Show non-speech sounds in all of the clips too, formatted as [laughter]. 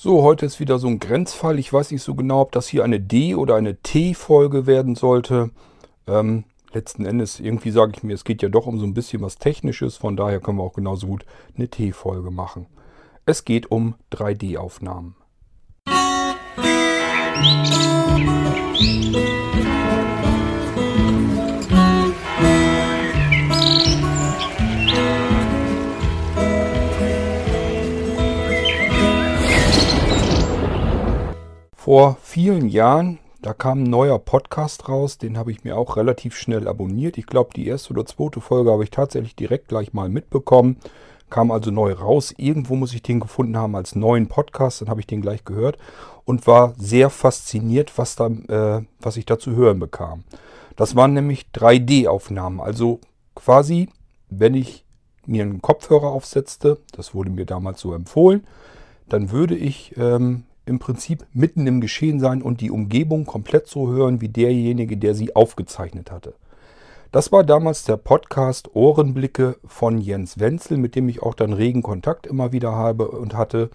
So, heute ist wieder so ein Grenzfall. Ich weiß nicht so genau, ob das hier eine D- oder eine T-Folge werden sollte. Ähm, letzten Endes, irgendwie sage ich mir, es geht ja doch um so ein bisschen was Technisches. Von daher können wir auch genauso gut eine T-Folge machen. Es geht um 3D-Aufnahmen. Vor vielen Jahren, da kam ein neuer Podcast raus, den habe ich mir auch relativ schnell abonniert. Ich glaube, die erste oder zweite Folge habe ich tatsächlich direkt gleich mal mitbekommen. Kam also neu raus. Irgendwo muss ich den gefunden haben als neuen Podcast. Dann habe ich den gleich gehört und war sehr fasziniert, was, da, äh, was ich da zu hören bekam. Das waren nämlich 3D-Aufnahmen. Also quasi, wenn ich mir einen Kopfhörer aufsetzte, das wurde mir damals so empfohlen, dann würde ich ähm, im Prinzip mitten im Geschehen sein und die Umgebung komplett so hören wie derjenige, der sie aufgezeichnet hatte. Das war damals der Podcast Ohrenblicke von Jens Wenzel, mit dem ich auch dann regen Kontakt immer wieder habe und hatte.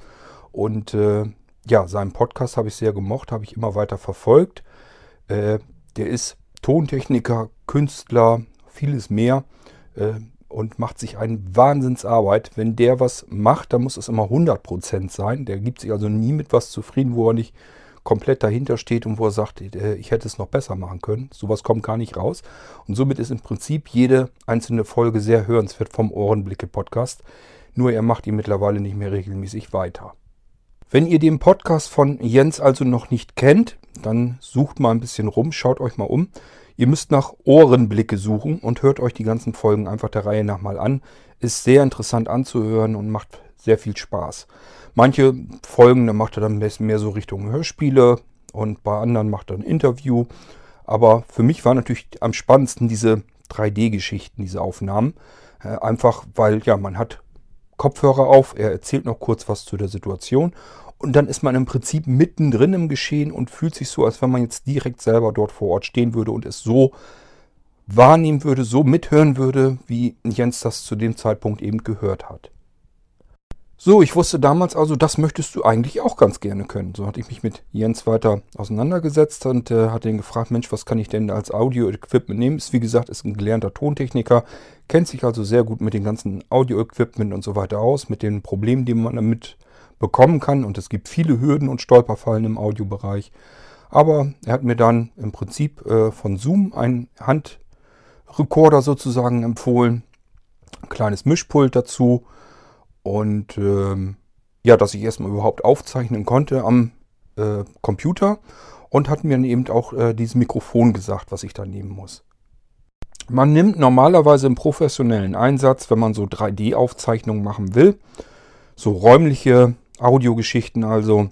Und äh, ja, seinen Podcast habe ich sehr gemocht, habe ich immer weiter verfolgt. Äh, der ist Tontechniker, Künstler, vieles mehr. Äh, und macht sich eine Wahnsinnsarbeit. Wenn der was macht, dann muss es immer 100% sein. Der gibt sich also nie mit was zufrieden, wo er nicht komplett dahinter steht und wo er sagt, äh, ich hätte es noch besser machen können. Sowas kommt gar nicht raus. Und somit ist im Prinzip jede einzelne Folge sehr hörenswert vom Ohrenblicke-Podcast. Nur er macht ihn mittlerweile nicht mehr regelmäßig weiter. Wenn ihr den Podcast von Jens also noch nicht kennt, dann sucht mal ein bisschen rum, schaut euch mal um. Ihr müsst nach Ohrenblicke suchen und hört euch die ganzen Folgen einfach der Reihe nach mal an. Ist sehr interessant anzuhören und macht sehr viel Spaß. Manche Folgen, da macht er dann mehr so Richtung Hörspiele und bei anderen macht er ein Interview. Aber für mich war natürlich am spannendsten diese 3D-Geschichten, diese Aufnahmen. Äh, einfach weil, ja, man hat Kopfhörer auf, er erzählt noch kurz was zu der Situation und dann ist man im Prinzip mittendrin im Geschehen und fühlt sich so, als wenn man jetzt direkt selber dort vor Ort stehen würde und es so wahrnehmen würde, so mithören würde, wie Jens das zu dem Zeitpunkt eben gehört hat. So, ich wusste damals also, das möchtest du eigentlich auch ganz gerne können. So hatte ich mich mit Jens weiter auseinandergesetzt und äh, hatte ihn gefragt, Mensch, was kann ich denn als Audio-Equipment nehmen? Ist wie gesagt, ist ein gelernter Tontechniker, kennt sich also sehr gut mit dem ganzen Audio-Equipment und so weiter aus, mit den Problemen, die man damit bekommen kann. Und es gibt viele Hürden und Stolperfallen im Audiobereich. Aber er hat mir dann im Prinzip äh, von Zoom einen Handrekorder sozusagen empfohlen. Ein kleines Mischpult dazu. Und ähm, ja, dass ich erstmal überhaupt aufzeichnen konnte am äh, Computer. Und hat mir eben auch äh, dieses Mikrofon gesagt, was ich da nehmen muss. Man nimmt normalerweise im professionellen Einsatz, wenn man so 3D-Aufzeichnungen machen will, so räumliche Audiogeschichten also,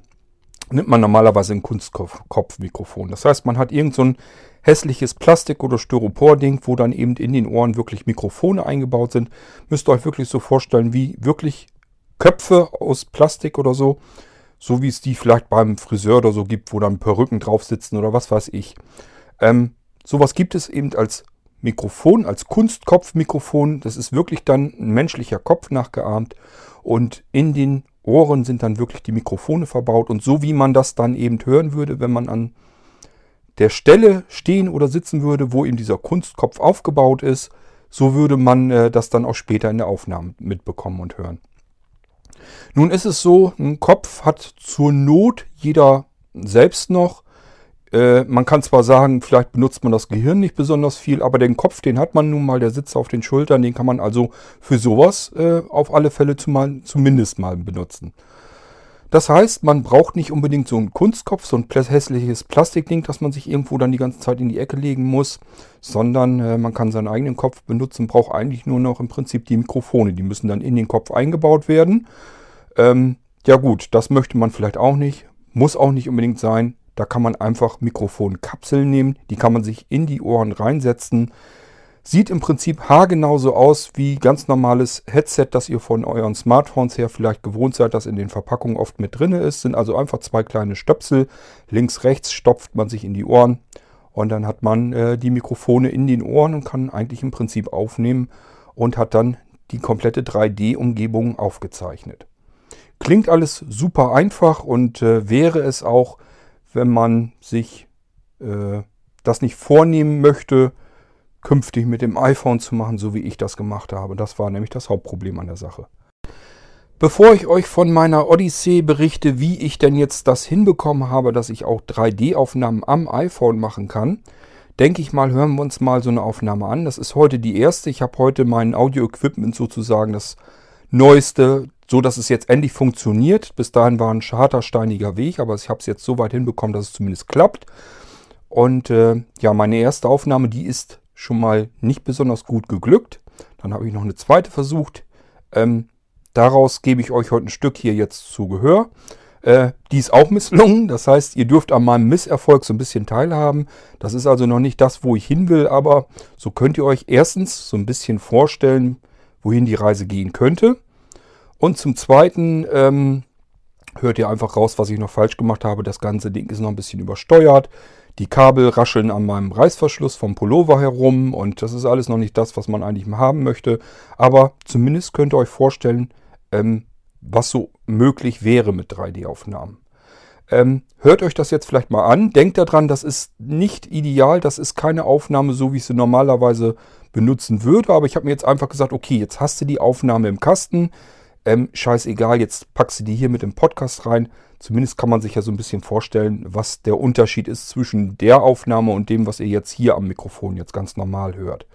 nimmt man normalerweise ein Kunstkopfmikrofon. Das heißt, man hat irgend so ein hässliches Plastik- oder Styropor-Ding, wo dann eben in den Ohren wirklich Mikrofone eingebaut sind. Müsst ihr euch wirklich so vorstellen, wie wirklich Köpfe aus Plastik oder so. So wie es die vielleicht beim Friseur oder so gibt, wo dann Perücken drauf sitzen oder was weiß ich. Ähm, sowas gibt es eben als Mikrofon, als Kunstkopfmikrofon. Das ist wirklich dann ein menschlicher Kopf nachgeahmt. Und in den Ohren sind dann wirklich die Mikrofone verbaut und so wie man das dann eben hören würde, wenn man an der Stelle stehen oder sitzen würde, wo eben dieser Kunstkopf aufgebaut ist, so würde man äh, das dann auch später in der Aufnahme mitbekommen und hören. Nun ist es so, ein Kopf hat zur Not jeder selbst noch äh, man kann zwar sagen, vielleicht benutzt man das Gehirn nicht besonders viel, aber den Kopf, den hat man nun mal, der sitzt auf den Schultern, den kann man also für sowas äh, auf alle Fälle zumal, zumindest mal benutzen. Das heißt, man braucht nicht unbedingt so einen Kunstkopf, so ein hässliches Plastikding, das man sich irgendwo dann die ganze Zeit in die Ecke legen muss, sondern äh, man kann seinen eigenen Kopf benutzen, braucht eigentlich nur noch im Prinzip die Mikrofone. Die müssen dann in den Kopf eingebaut werden. Ähm, ja gut, das möchte man vielleicht auch nicht, muss auch nicht unbedingt sein. Da kann man einfach Mikrofonkapseln nehmen, die kann man sich in die Ohren reinsetzen. Sieht im Prinzip haargenau so aus wie ganz normales Headset, das ihr von euren Smartphones her vielleicht gewohnt seid, das in den Verpackungen oft mit drin ist. Sind also einfach zwei kleine Stöpsel. Links, rechts stopft man sich in die Ohren und dann hat man äh, die Mikrofone in den Ohren und kann eigentlich im Prinzip aufnehmen und hat dann die komplette 3D-Umgebung aufgezeichnet. klingt alles super einfach und äh, wäre es auch, wenn man sich äh, das nicht vornehmen möchte, künftig mit dem iPhone zu machen, so wie ich das gemacht habe. Das war nämlich das Hauptproblem an der Sache. Bevor ich euch von meiner Odyssee berichte, wie ich denn jetzt das hinbekommen habe, dass ich auch 3D-Aufnahmen am iPhone machen kann, denke ich mal, hören wir uns mal so eine Aufnahme an. Das ist heute die erste. Ich habe heute mein Audio-Equipment sozusagen das neueste, so dass es jetzt endlich funktioniert. Bis dahin war ein harter, steiniger Weg, aber ich habe es jetzt so weit hinbekommen, dass es zumindest klappt. Und äh, ja, meine erste Aufnahme, die ist schon mal nicht besonders gut geglückt. Dann habe ich noch eine zweite versucht. Ähm, Daraus gebe ich euch heute ein Stück hier jetzt zu Gehör. Äh, die ist auch misslungen. Das heißt, ihr dürft an meinem Misserfolg so ein bisschen teilhaben. Das ist also noch nicht das, wo ich hin will, aber so könnt ihr euch erstens so ein bisschen vorstellen, wohin die Reise gehen könnte. Und zum Zweiten ähm, hört ihr einfach raus, was ich noch falsch gemacht habe. Das ganze Ding ist noch ein bisschen übersteuert. Die Kabel rascheln an meinem Reißverschluss vom Pullover herum und das ist alles noch nicht das, was man eigentlich haben möchte. Aber zumindest könnt ihr euch vorstellen, ähm, was so möglich wäre mit 3D-Aufnahmen. Ähm, hört euch das jetzt vielleicht mal an. Denkt daran, das ist nicht ideal. Das ist keine Aufnahme, so wie ich sie normalerweise benutzen würde. Aber ich habe mir jetzt einfach gesagt, okay, jetzt hast du die Aufnahme im Kasten. Ähm, scheißegal, jetzt packst du die hier mit dem Podcast rein. Zumindest kann man sich ja so ein bisschen vorstellen, was der Unterschied ist zwischen der Aufnahme und dem, was ihr jetzt hier am Mikrofon jetzt ganz normal hört.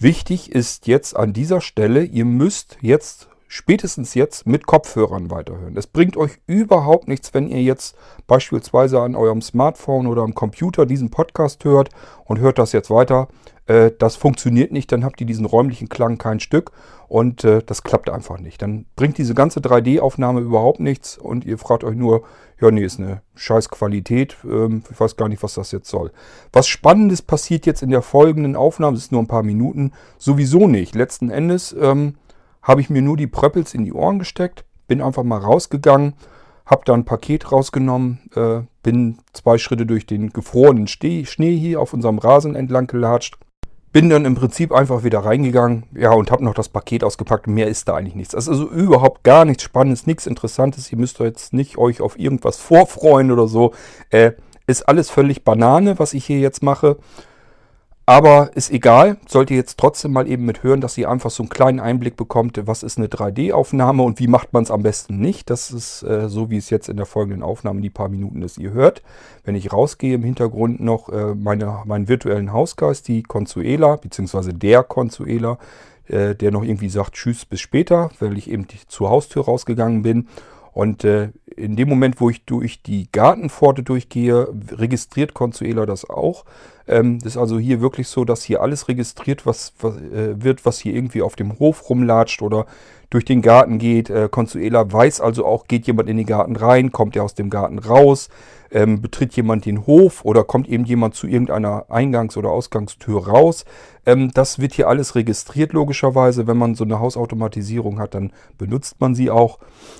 Wichtig ist jetzt an dieser Stelle, ihr müsst jetzt spätestens jetzt mit Kopfhörern weiterhören. Es bringt euch überhaupt nichts, wenn ihr jetzt beispielsweise an eurem Smartphone oder am Computer diesen Podcast hört und hört das jetzt weiter. Äh, das funktioniert nicht, dann habt ihr diesen räumlichen Klang kein Stück und äh, das klappt einfach nicht. Dann bringt diese ganze 3D-Aufnahme überhaupt nichts und ihr fragt euch nur, ja nee, ist eine scheiß Qualität, ähm, ich weiß gar nicht, was das jetzt soll. Was Spannendes passiert jetzt in der folgenden Aufnahme, das ist nur ein paar Minuten, sowieso nicht. Letzten Endes ähm, habe ich mir nur die Pröppels in die Ohren gesteckt, bin einfach mal rausgegangen, habe da ein Paket rausgenommen, äh, bin zwei Schritte durch den gefrorenen Schnee hier auf unserem Rasen entlang gelatscht, bin dann im Prinzip einfach wieder reingegangen, ja, und habe noch das Paket ausgepackt. Mehr ist da eigentlich nichts. Also überhaupt gar nichts Spannendes, nichts Interessantes. Ihr müsst jetzt nicht euch auf irgendwas vorfreuen oder so. Äh, ist alles völlig Banane, was ich hier jetzt mache. Aber ist egal, sollt ihr jetzt trotzdem mal eben mit hören, dass ihr einfach so einen kleinen Einblick bekommt, was ist eine 3D-Aufnahme und wie macht man es am besten nicht. Das ist äh, so, wie es jetzt in der folgenden Aufnahme die paar Minuten ist, ihr hört. Wenn ich rausgehe, im Hintergrund noch äh, meine, meinen virtuellen Hausgeist, die Consuela, beziehungsweise der Consuela, äh, der noch irgendwie sagt, tschüss, bis später, weil ich eben zur Haustür rausgegangen bin. Und äh, in dem Moment, wo ich durch die Gartenpforte durchgehe, registriert Consuela das auch. Ähm, das ist also hier wirklich so, dass hier alles registriert was, was äh, wird, was hier irgendwie auf dem Hof rumlatscht oder durch den Garten geht. Äh, Consuela weiß also auch, geht jemand in den Garten rein, kommt er aus dem Garten raus, ähm, betritt jemand den Hof oder kommt eben jemand zu irgendeiner Eingangs- oder Ausgangstür raus. Ähm, das wird hier alles registriert logischerweise. Wenn man so eine Hausautomatisierung hat, dann benutzt man sie auch.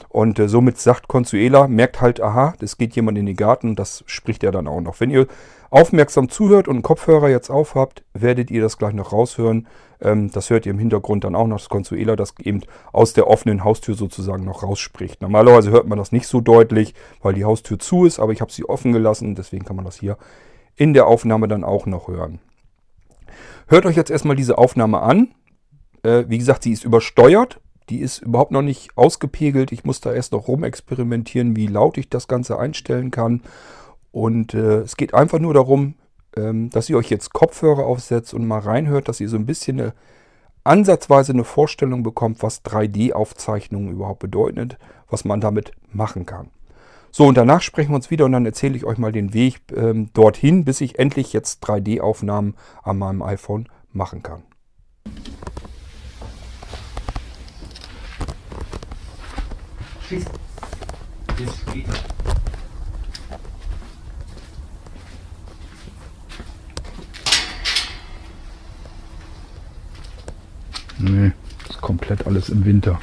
Und äh, somit sagt Consuela, merkt halt, aha, es geht jemand in den Garten, das spricht er dann auch noch. Wenn ihr aufmerksam zuhört und einen Kopfhörer jetzt aufhabt, werdet ihr das gleich noch raushören. Ähm, das hört ihr im Hintergrund dann auch noch, das Consuela, das eben aus der offenen Haustür sozusagen noch rausspricht. Normalerweise hört man das nicht so deutlich, weil die Haustür zu ist, aber ich habe sie offen gelassen, deswegen kann man das hier in der Aufnahme dann auch noch hören. Hört euch jetzt erstmal diese Aufnahme an. Äh, wie gesagt, sie ist übersteuert. Die ist überhaupt noch nicht ausgepegelt. Ich muss da erst noch rumexperimentieren, wie laut ich das Ganze einstellen kann. Und äh, es geht einfach nur darum, ähm, dass ihr euch jetzt Kopfhörer aufsetzt und mal reinhört, dass ihr so ein bisschen eine, ansatzweise eine Vorstellung bekommt, was 3D-Aufzeichnungen überhaupt bedeutet, was man damit machen kann. So, und danach sprechen wir uns wieder und dann erzähle ich euch mal den Weg ähm, dorthin, bis ich endlich jetzt 3D-Aufnahmen an meinem iPhone machen kann. Bis später. Nee, ist komplett alles im Winter.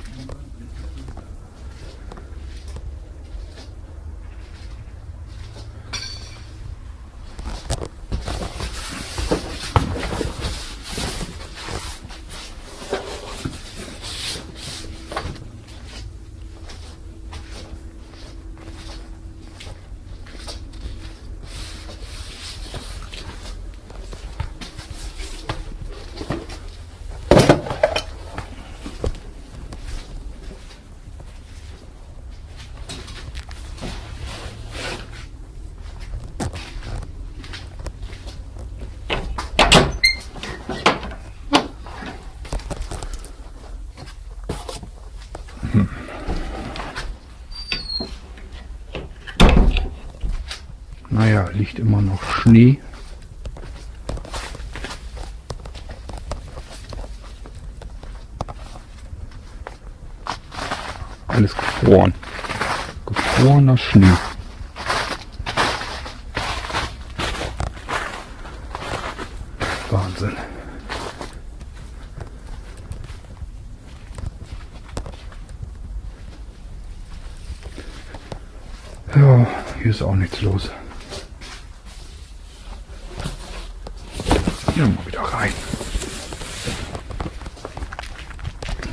Naja, liegt immer noch Schnee. Alles gefroren. Gefrorener Schnee. Wahnsinn. Ja, hier ist auch nichts los. Hier mal wieder rein.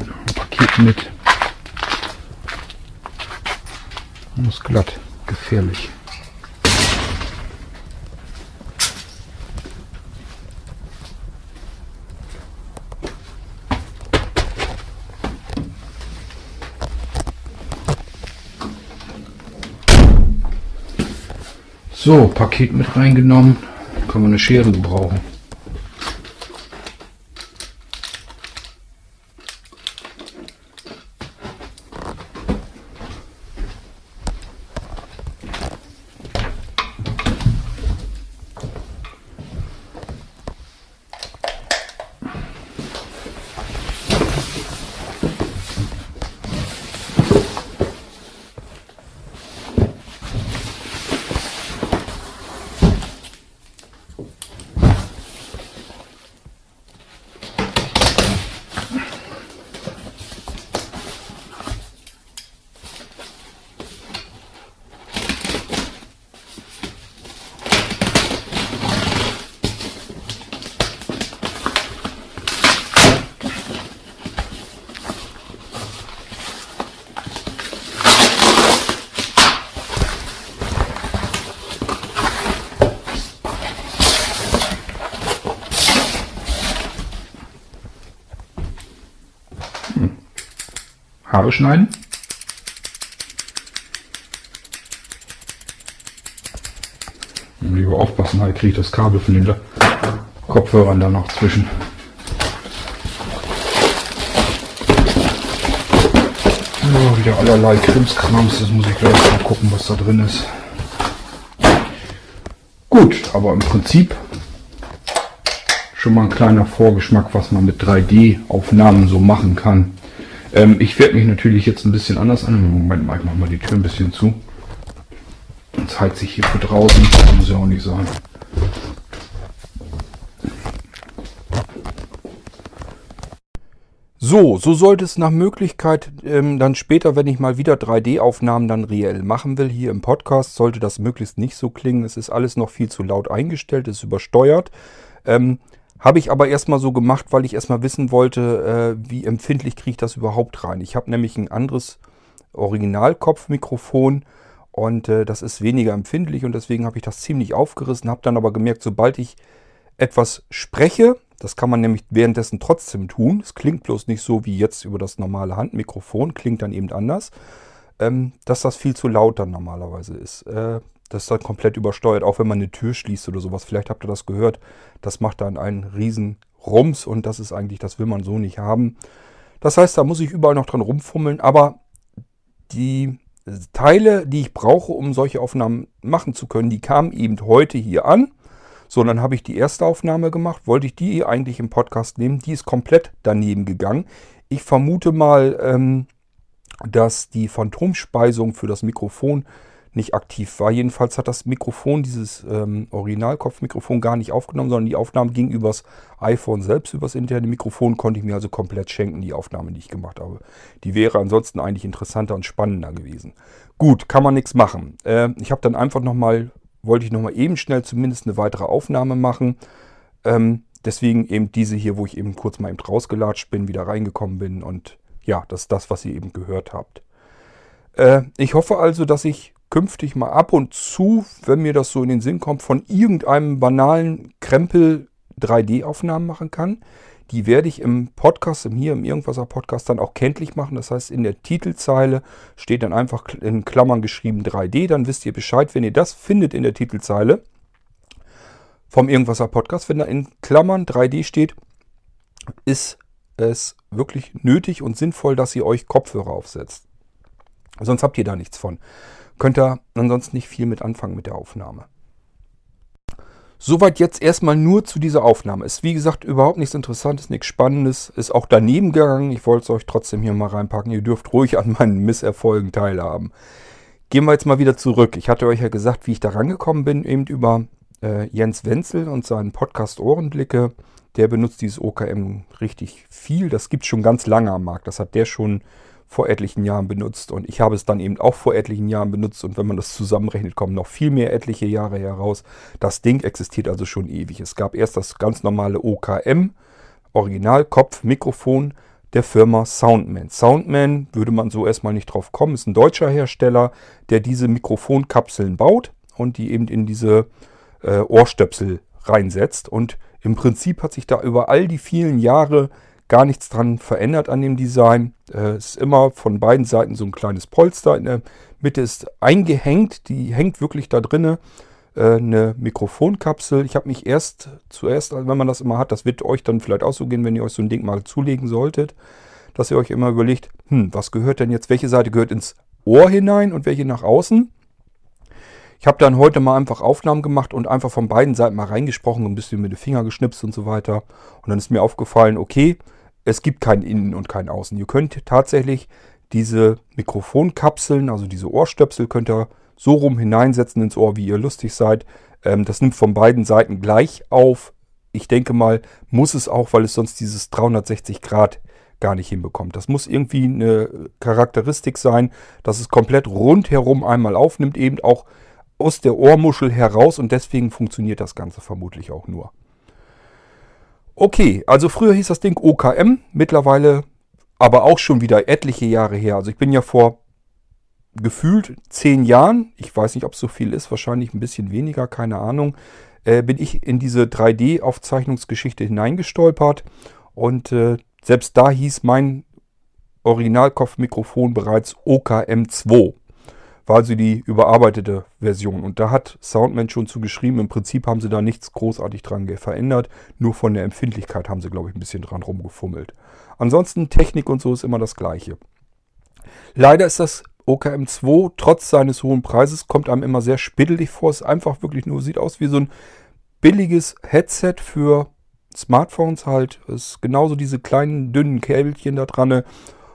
Ein Paket mit. Muss glatt. Gefährlich. So, Paket mit reingenommen. Können wir eine Schere gebrauchen. Schneiden. Lieber aufpassen, da kriege ich das Kabel von den Kopfhörern da noch zwischen. Ja, wieder allerlei Krimskrams, das muss ich gleich mal gucken, was da drin ist. Gut, aber im Prinzip schon mal ein kleiner Vorgeschmack, was man mit 3D-Aufnahmen so machen kann. Ähm, ich werde mich natürlich jetzt ein bisschen anders an. Moment mal, ich mache mal die Tür ein bisschen zu. Sonst heizt sich hier für draußen. Das muss ja auch nicht sein. So, so sollte es nach Möglichkeit ähm, dann später, wenn ich mal wieder 3D-Aufnahmen dann reell machen will, hier im Podcast, sollte das möglichst nicht so klingen. Es ist alles noch viel zu laut eingestellt, es ist übersteuert. Ähm, habe ich aber erstmal so gemacht, weil ich erstmal wissen wollte, äh, wie empfindlich kriege ich das überhaupt rein. Ich habe nämlich ein anderes Originalkopfmikrofon und äh, das ist weniger empfindlich und deswegen habe ich das ziemlich aufgerissen, habe dann aber gemerkt, sobald ich etwas spreche, das kann man nämlich währenddessen trotzdem tun, es klingt bloß nicht so wie jetzt über das normale Handmikrofon, klingt dann eben anders, ähm, dass das viel zu laut dann normalerweise ist. Äh, das ist dann komplett übersteuert, auch wenn man eine Tür schließt oder sowas. Vielleicht habt ihr das gehört. Das macht dann einen riesen Rums und das ist eigentlich, das will man so nicht haben. Das heißt, da muss ich überall noch dran rumfummeln, aber die Teile, die ich brauche, um solche Aufnahmen machen zu können, die kamen eben heute hier an. So, dann habe ich die erste Aufnahme gemacht. Wollte ich die eigentlich im Podcast nehmen? Die ist komplett daneben gegangen. Ich vermute mal, ähm, dass die Phantomspeisung für das Mikrofon nicht aktiv war. Jedenfalls hat das Mikrofon, dieses ähm, Originalkopfmikrofon, gar nicht aufgenommen, sondern die Aufnahme ging übers iPhone selbst, übers interne Mikrofon, konnte ich mir also komplett schenken, die Aufnahme, die ich gemacht habe. Die wäre ansonsten eigentlich interessanter und spannender gewesen. Gut, kann man nichts machen. Äh, ich habe dann einfach nochmal, wollte ich nochmal eben schnell zumindest eine weitere Aufnahme machen. Ähm, deswegen eben diese hier, wo ich eben kurz mal eben rausgelatscht bin, wieder reingekommen bin und ja, das ist das, was ihr eben gehört habt. Äh, ich hoffe also, dass ich künftig mal ab und zu, wenn mir das so in den Sinn kommt, von irgendeinem banalen Krempel 3D-Aufnahmen machen kann. Die werde ich im Podcast, im hier im Irgendwaser Podcast dann auch kenntlich machen. Das heißt, in der Titelzeile steht dann einfach in Klammern geschrieben 3D. Dann wisst ihr Bescheid, wenn ihr das findet in der Titelzeile vom Irgendwaser Podcast. Wenn da in Klammern 3D steht, ist es wirklich nötig und sinnvoll, dass ihr euch Kopfhörer aufsetzt. Sonst habt ihr da nichts von. Könnt ihr ansonsten nicht viel mit anfangen mit der Aufnahme. Soweit jetzt erstmal nur zu dieser Aufnahme. Ist wie gesagt überhaupt nichts Interessantes, nichts Spannendes. Ist auch daneben gegangen. Ich wollte es euch trotzdem hier mal reinpacken. Ihr dürft ruhig an meinen Misserfolgen teilhaben. Gehen wir jetzt mal wieder zurück. Ich hatte euch ja gesagt, wie ich da rangekommen bin, eben über äh, Jens Wenzel und seinen Podcast Ohrenblicke. Der benutzt dieses OKM richtig viel. Das gibt es schon ganz lange am Markt. Das hat der schon vor etlichen Jahren benutzt und ich habe es dann eben auch vor etlichen Jahren benutzt und wenn man das zusammenrechnet, kommen noch viel mehr etliche Jahre heraus. Das Ding existiert also schon ewig. Es gab erst das ganz normale OKM, Originalkopf-Mikrofon der Firma Soundman. Soundman würde man so erstmal nicht drauf kommen, ist ein deutscher Hersteller, der diese Mikrofonkapseln baut und die eben in diese äh, Ohrstöpsel reinsetzt und im Prinzip hat sich da über all die vielen Jahre gar nichts dran verändert an dem Design. Äh, es ist immer von beiden Seiten so ein kleines Polster. In der Mitte ist eingehängt, die hängt wirklich da drinne. Äh, eine Mikrofonkapsel. Ich habe mich erst zuerst, wenn man das immer hat, das wird euch dann vielleicht auch so gehen, wenn ihr euch so ein Ding mal zulegen solltet, dass ihr euch immer überlegt, hm, was gehört denn jetzt, welche Seite gehört ins Ohr hinein und welche nach außen? Ich habe dann heute mal einfach Aufnahmen gemacht und einfach von beiden Seiten mal reingesprochen, ein bisschen mit den Finger geschnipst und so weiter. Und dann ist mir aufgefallen, okay, es gibt kein Innen und kein Außen. Ihr könnt tatsächlich diese Mikrofonkapseln, also diese Ohrstöpsel, könnt ihr so rum hineinsetzen ins Ohr, wie ihr lustig seid. Ähm, das nimmt von beiden Seiten gleich auf. Ich denke mal, muss es auch, weil es sonst dieses 360 Grad gar nicht hinbekommt. Das muss irgendwie eine Charakteristik sein, dass es komplett rundherum einmal aufnimmt, eben auch aus der Ohrmuschel heraus und deswegen funktioniert das Ganze vermutlich auch nur. Okay, also früher hieß das Ding OKM, mittlerweile aber auch schon wieder etliche Jahre her. Also ich bin ja vor gefühlt zehn Jahren, ich weiß nicht, ob es so viel ist, wahrscheinlich ein bisschen weniger, keine Ahnung, äh, bin ich in diese 3D-Aufzeichnungsgeschichte hineingestolpert und äh, selbst da hieß mein Originalkopfmikrofon bereits OKM2 war also die überarbeitete Version. Und da hat Soundman schon zu geschrieben, im Prinzip haben sie da nichts großartig dran verändert. Nur von der Empfindlichkeit haben sie, glaube ich, ein bisschen dran rumgefummelt. Ansonsten Technik und so ist immer das gleiche. Leider ist das OKM2 trotz seines hohen Preises kommt einem immer sehr spittelig vor. Es einfach wirklich nur sieht aus wie so ein billiges Headset für Smartphones halt. Es ist genauso diese kleinen dünnen Käbelchen da dran.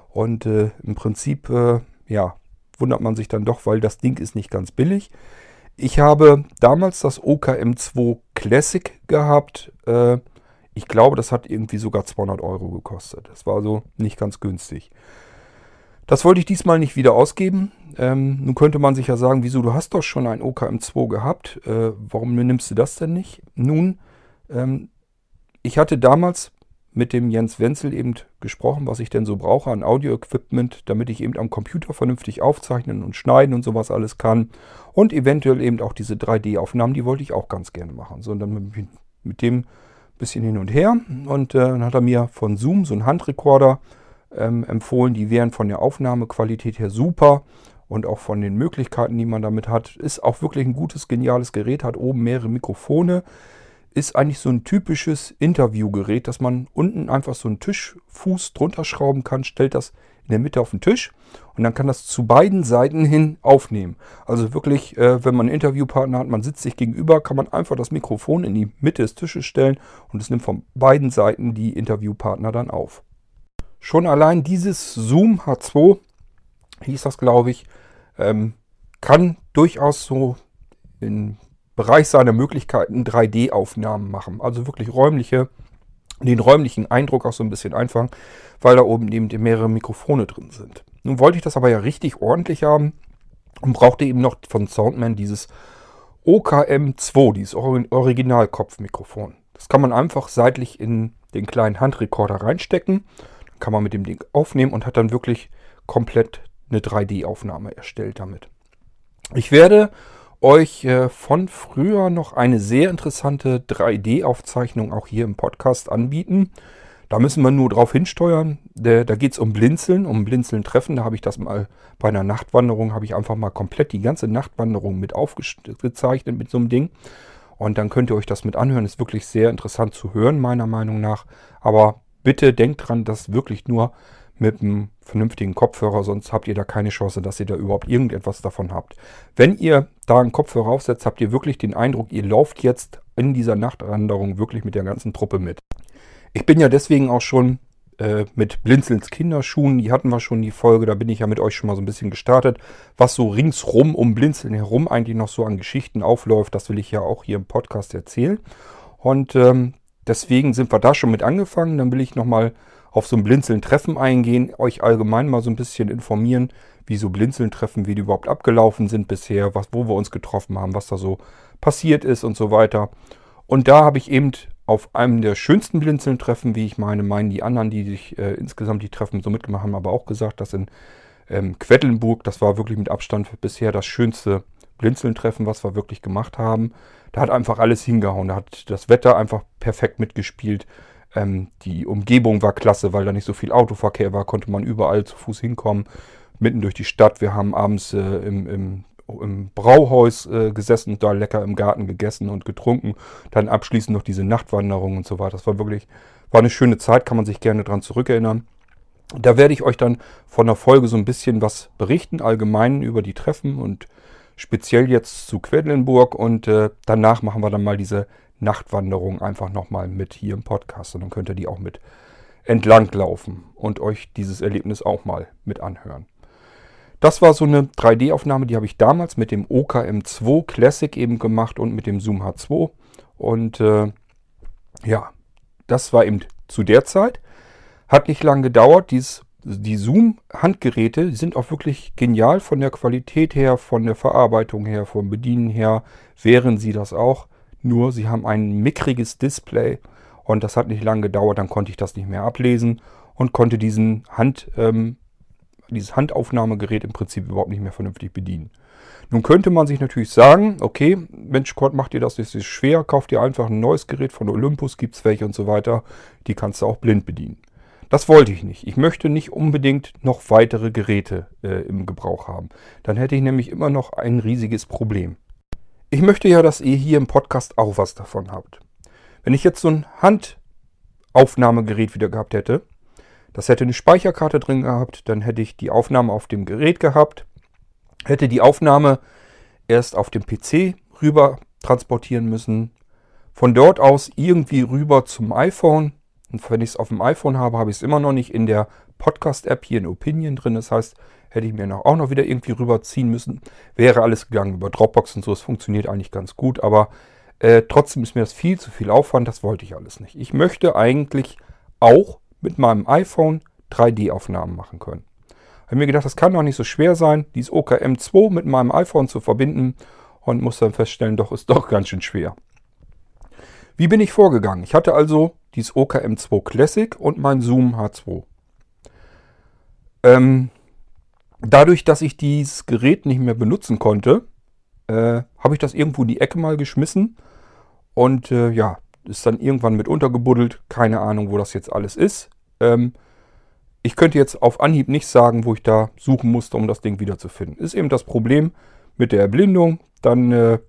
Und äh, im Prinzip, äh, ja, wundert man sich dann doch, weil das Ding ist nicht ganz billig. Ich habe damals das OKM2 Classic gehabt. Äh, ich glaube, das hat irgendwie sogar 200 Euro gekostet. Das war also nicht ganz günstig. Das wollte ich diesmal nicht wieder ausgeben. Ähm, nun könnte man sich ja sagen, wieso, du hast doch schon ein OKM2 gehabt. Äh, warum nimmst du das denn nicht? Nun, ähm, ich hatte damals mit dem Jens Wenzel eben gesprochen, was ich denn so brauche an Audio-Equipment, damit ich eben am Computer vernünftig aufzeichnen und schneiden und sowas alles kann. Und eventuell eben auch diese 3D-Aufnahmen, die wollte ich auch ganz gerne machen. So, und dann mit, dem bisschen hin und her. Und äh, dann hat er mir von Zoom so einen Handrekorder ähm, empfohlen. Die wären von der Aufnahmequalität her super und auch von den Möglichkeiten, die man damit hat. Ist auch wirklich ein gutes, geniales Gerät, hat oben mehrere Mikrofone ist eigentlich so ein typisches Interviewgerät, dass man unten einfach so einen Tischfuß drunter schrauben kann, stellt das in der Mitte auf den Tisch und dann kann das zu beiden Seiten hin aufnehmen. Also wirklich, äh, wenn man einen Interviewpartner hat, man sitzt sich gegenüber, kann man einfach das Mikrofon in die Mitte des Tisches stellen und es nimmt von beiden Seiten die Interviewpartner dann auf. Schon allein dieses Zoom H2, hieß das glaube ich, ähm, kann durchaus so in Bereich seiner Möglichkeiten 3D-Aufnahmen machen. Also wirklich räumliche, den räumlichen Eindruck auch so ein bisschen einfangen, weil da oben eben mehrere Mikrofone drin sind. Nun wollte ich das aber ja richtig ordentlich haben und brauchte eben noch von Soundman dieses OKM2, dieses Originalkopfmikrofon. Das kann man einfach seitlich in den kleinen Handrekorder reinstecken. Kann man mit dem Ding aufnehmen und hat dann wirklich komplett eine 3D-Aufnahme erstellt damit. Ich werde euch äh, von früher noch eine sehr interessante 3D-Aufzeichnung auch hier im Podcast anbieten. Da müssen wir nur drauf hinsteuern. Da, geht es um Blinzeln, um Blinzeln treffen. Da habe ich das mal bei einer Nachtwanderung, habe ich einfach mal komplett die ganze Nachtwanderung mit aufgezeichnet mit so einem Ding. Und dann könnt ihr euch das mit anhören. Ist wirklich sehr interessant zu hören, meiner Meinung nach. Aber bitte denkt dran, dass wirklich nur mit einem vernünftigen Kopfhörer, sonst habt ihr da keine Chance, dass ihr da überhaupt irgendetwas davon habt. Wenn ihr da einen Kopfhörer aufsetzt, habt ihr wirklich den Eindruck, ihr lauft jetzt in dieser Nachtwanderung wirklich mit der ganzen Truppe mit. Ich bin ja deswegen auch schon äh, mit Blinzelns Kinderschuhen, die hatten wir schon die Folge, da bin ich ja mit euch schon mal so ein bisschen gestartet, was so ringsrum um Blinzeln herum eigentlich noch so an Geschichten aufläuft, das will ich ja auch hier im Podcast erzählen. Und ähm, deswegen sind wir da schon mit angefangen. Dann will ich nochmal auf so ein Blinzeln-Treffen eingehen, euch allgemein mal so ein bisschen informieren, wie so Blinzeln-Treffen, wie die überhaupt abgelaufen sind bisher, was, wo wir uns getroffen haben, was da so passiert ist und so weiter. Und da habe ich eben auf einem der schönsten Blinzeln-Treffen, wie ich meine, meinen die anderen, die sich äh, insgesamt die Treffen so mitgemacht haben, aber auch gesagt, dass in ähm, Quedlinburg, das war wirklich mit Abstand bisher das schönste Blinzeln-Treffen, was wir wirklich gemacht haben. Da hat einfach alles hingehauen. Da hat das Wetter einfach perfekt mitgespielt. Ähm, die Umgebung war klasse, weil da nicht so viel Autoverkehr war, konnte man überall zu Fuß hinkommen, mitten durch die Stadt. Wir haben abends äh, im, im, im, Brauhaus äh, gesessen und da lecker im Garten gegessen und getrunken. Dann abschließend noch diese Nachtwanderung und so weiter. Das war wirklich, war eine schöne Zeit, kann man sich gerne dran zurückerinnern. Da werde ich euch dann von der Folge so ein bisschen was berichten, allgemein über die Treffen und speziell jetzt zu Quedlinburg und äh, danach machen wir dann mal diese Nachtwanderung einfach nochmal mit hier im Podcast und dann könnt ihr die auch mit entlang laufen und euch dieses Erlebnis auch mal mit anhören. Das war so eine 3D-Aufnahme, die habe ich damals mit dem OKM2 Classic eben gemacht und mit dem Zoom H2 und äh, ja, das war eben zu der Zeit. Hat nicht lange gedauert, dieses die Zoom-Handgeräte sind auch wirklich genial von der Qualität her, von der Verarbeitung her, vom Bedienen her, wären sie das auch. Nur sie haben ein mickriges Display und das hat nicht lange gedauert, dann konnte ich das nicht mehr ablesen und konnte diesen Hand, ähm, dieses Handaufnahmegerät im Prinzip überhaupt nicht mehr vernünftig bedienen. Nun könnte man sich natürlich sagen, okay, Mensch Gott, macht dir das nicht schwer, kauft dir einfach ein neues Gerät von Olympus, gibt es welche und so weiter, die kannst du auch blind bedienen. Das wollte ich nicht. Ich möchte nicht unbedingt noch weitere Geräte äh, im Gebrauch haben. Dann hätte ich nämlich immer noch ein riesiges Problem. Ich möchte ja, dass ihr hier im Podcast auch was davon habt. Wenn ich jetzt so ein Handaufnahmegerät wieder gehabt hätte, das hätte eine Speicherkarte drin gehabt, dann hätte ich die Aufnahme auf dem Gerät gehabt, hätte die Aufnahme erst auf dem PC rüber transportieren müssen, von dort aus irgendwie rüber zum iPhone, und wenn ich es auf dem iPhone habe, habe ich es immer noch nicht in der Podcast-App hier in Opinion drin. Das heißt, hätte ich mir noch, auch noch wieder irgendwie rüberziehen müssen. Wäre alles gegangen über Dropbox und so. Es funktioniert eigentlich ganz gut, aber äh, trotzdem ist mir das viel zu viel Aufwand. Das wollte ich alles nicht. Ich möchte eigentlich auch mit meinem iPhone 3D-Aufnahmen machen können. Habe mir gedacht, das kann doch nicht so schwer sein, dieses OKM2 mit meinem iPhone zu verbinden und muss dann feststellen, doch ist doch ganz schön schwer. Wie bin ich vorgegangen? Ich hatte also dieses OKM2 Classic und mein Zoom H2. Ähm, dadurch, dass ich dieses Gerät nicht mehr benutzen konnte, äh, habe ich das irgendwo in die Ecke mal geschmissen und äh, ja, ist dann irgendwann mit untergebuddelt. Keine Ahnung, wo das jetzt alles ist. Ähm, ich könnte jetzt auf Anhieb nicht sagen, wo ich da suchen musste, um das Ding wiederzufinden. Ist eben das Problem mit der Erblindung. Dann äh,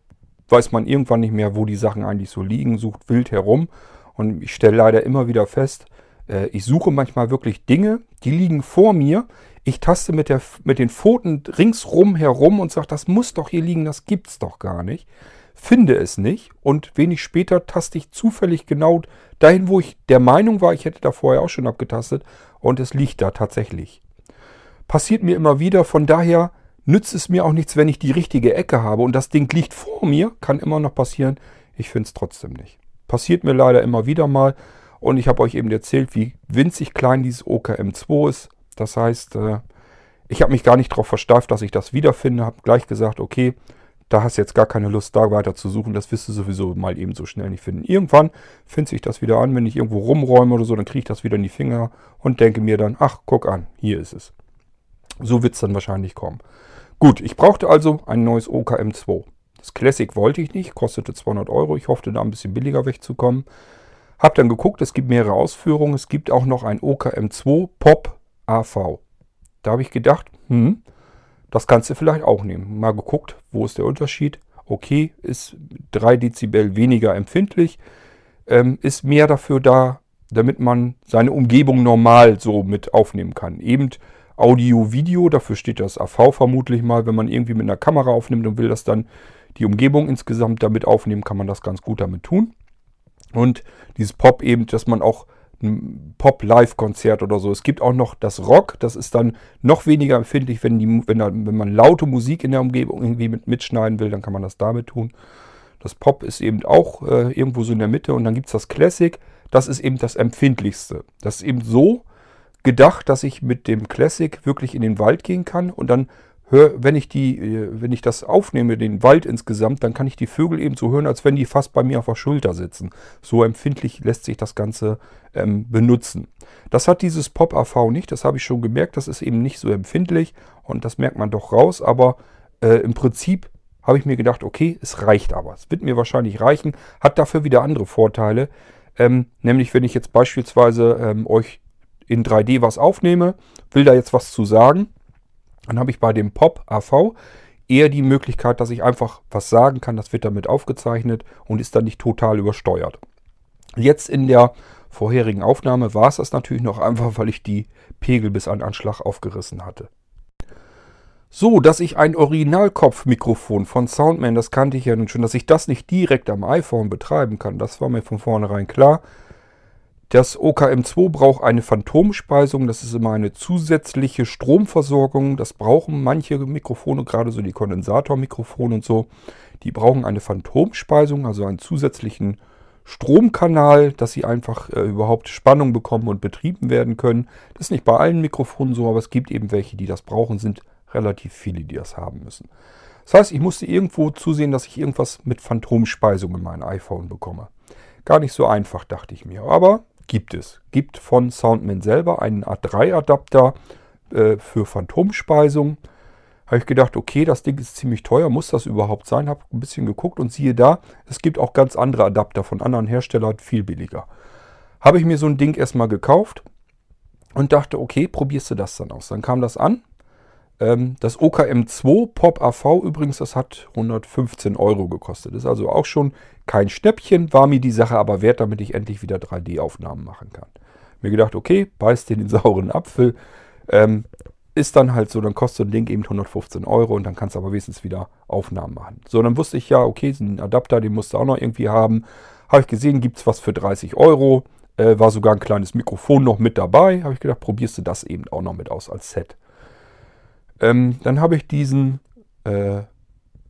weiß man irgendwann nicht mehr, wo die Sachen eigentlich so liegen, sucht wild herum und ich stelle leider immer wieder fest, äh, ich suche manchmal wirklich Dinge, die liegen vor mir. Ich taste mit, der, mit den Pfoten ringsrum herum und sage, das muss doch hier liegen, das gibt's doch gar nicht. Finde es nicht und wenig später taste ich zufällig genau dahin, wo ich der Meinung war, ich hätte da vorher auch schon abgetastet und es liegt da tatsächlich. Passiert mir immer wieder, von daher nützt es mir auch nichts, wenn ich die richtige Ecke habe und das Ding liegt vor mir, kann immer noch passieren, ich finde es trotzdem nicht. Passiert mir leider immer wieder mal. Und ich habe euch eben erzählt, wie winzig klein dieses OKM2 ist. Das heißt, äh, ich habe mich gar nicht darauf versteift, dass ich das wiederfinde. Habe gleich gesagt, okay, da hast du jetzt gar keine Lust, da weiter zu suchen. Das wirst du sowieso mal eben so schnell nicht finden. Irgendwann findet sich das wieder an. Wenn ich irgendwo rumräume oder so, dann kriege ich das wieder in die Finger und denke mir dann, ach, guck an, hier ist es. So wird es dann wahrscheinlich kommen. Gut, ich brauchte also ein neues OKM2. Das Classic wollte ich nicht, kostete 200 Euro. Ich hoffte da ein bisschen billiger wegzukommen. Hab dann geguckt, es gibt mehrere Ausführungen. Es gibt auch noch ein OKM2 Pop AV. Da habe ich gedacht, hm, das kannst du vielleicht auch nehmen. Mal geguckt, wo ist der Unterschied? Okay, ist 3 Dezibel weniger empfindlich, ähm, ist mehr dafür da, damit man seine Umgebung normal so mit aufnehmen kann. Eben Audio, Video, dafür steht das AV vermutlich mal, wenn man irgendwie mit einer Kamera aufnimmt und will das dann die Umgebung insgesamt damit aufnehmen, kann man das ganz gut damit tun. Und dieses Pop eben, dass man auch ein Pop-Live-Konzert oder so. Es gibt auch noch das Rock, das ist dann noch weniger empfindlich, wenn, die, wenn, da, wenn man laute Musik in der Umgebung irgendwie mit, mitschneiden will, dann kann man das damit tun. Das Pop ist eben auch äh, irgendwo so in der Mitte und dann gibt es das Classic, das ist eben das empfindlichste. Das ist eben so gedacht, dass ich mit dem Classic wirklich in den Wald gehen kann und dann hör, wenn ich die, äh, wenn ich das aufnehme, den Wald insgesamt, dann kann ich die Vögel eben so hören, als wenn die fast bei mir auf der Schulter sitzen. So empfindlich lässt sich das Ganze ähm, benutzen. Das hat dieses Pop-AV nicht, das habe ich schon gemerkt, das ist eben nicht so empfindlich und das merkt man doch raus, aber äh, im Prinzip habe ich mir gedacht, okay, es reicht aber. Es wird mir wahrscheinlich reichen, hat dafür wieder andere Vorteile. Ähm, nämlich, wenn ich jetzt beispielsweise ähm, euch in 3D was aufnehme, will da jetzt was zu sagen, dann habe ich bei dem Pop AV eher die Möglichkeit, dass ich einfach was sagen kann. Das wird damit aufgezeichnet und ist dann nicht total übersteuert. Jetzt in der vorherigen Aufnahme war es das natürlich noch einfach, weil ich die Pegel bis an Anschlag aufgerissen hatte. So, dass ich ein Originalkopfmikrofon von Soundman, das kannte ich ja nun schon, dass ich das nicht direkt am iPhone betreiben kann, das war mir von vornherein klar. Das OKM2 braucht eine Phantomspeisung, das ist immer eine zusätzliche Stromversorgung. Das brauchen manche Mikrofone, gerade so die Kondensatormikrofone und so. Die brauchen eine Phantomspeisung, also einen zusätzlichen Stromkanal, dass sie einfach äh, überhaupt Spannung bekommen und betrieben werden können. Das ist nicht bei allen Mikrofonen so, aber es gibt eben welche, die das brauchen, sind relativ viele, die das haben müssen. Das heißt, ich musste irgendwo zusehen, dass ich irgendwas mit Phantomspeisung in mein iPhone bekomme. Gar nicht so einfach, dachte ich mir. Aber gibt es. Gibt von Soundman selber einen A3-Adapter äh, für Phantomspeisung. Habe ich gedacht, okay, das Ding ist ziemlich teuer, muss das überhaupt sein? Habe ein bisschen geguckt und siehe da, es gibt auch ganz andere Adapter von anderen Herstellern, viel billiger. Habe ich mir so ein Ding erstmal gekauft und dachte, okay, probierst du das dann aus. Dann kam das an, das OKM2 Pop AV übrigens, das hat 115 Euro gekostet. Ist also auch schon kein Schnäppchen, war mir die Sache aber wert, damit ich endlich wieder 3D-Aufnahmen machen kann. Mir gedacht, okay, beißt den, den [laughs] sauren Apfel. Ähm, ist dann halt so, dann kostet so ein Ding eben 115 Euro und dann kannst du aber wenigstens wieder Aufnahmen machen. So, dann wusste ich ja, okay, so ein Adapter, den musst du auch noch irgendwie haben. Habe ich gesehen, gibt es was für 30 Euro. Äh, war sogar ein kleines Mikrofon noch mit dabei. Habe ich gedacht, probierst du das eben auch noch mit aus als Set. Ähm, dann habe ich diesen äh,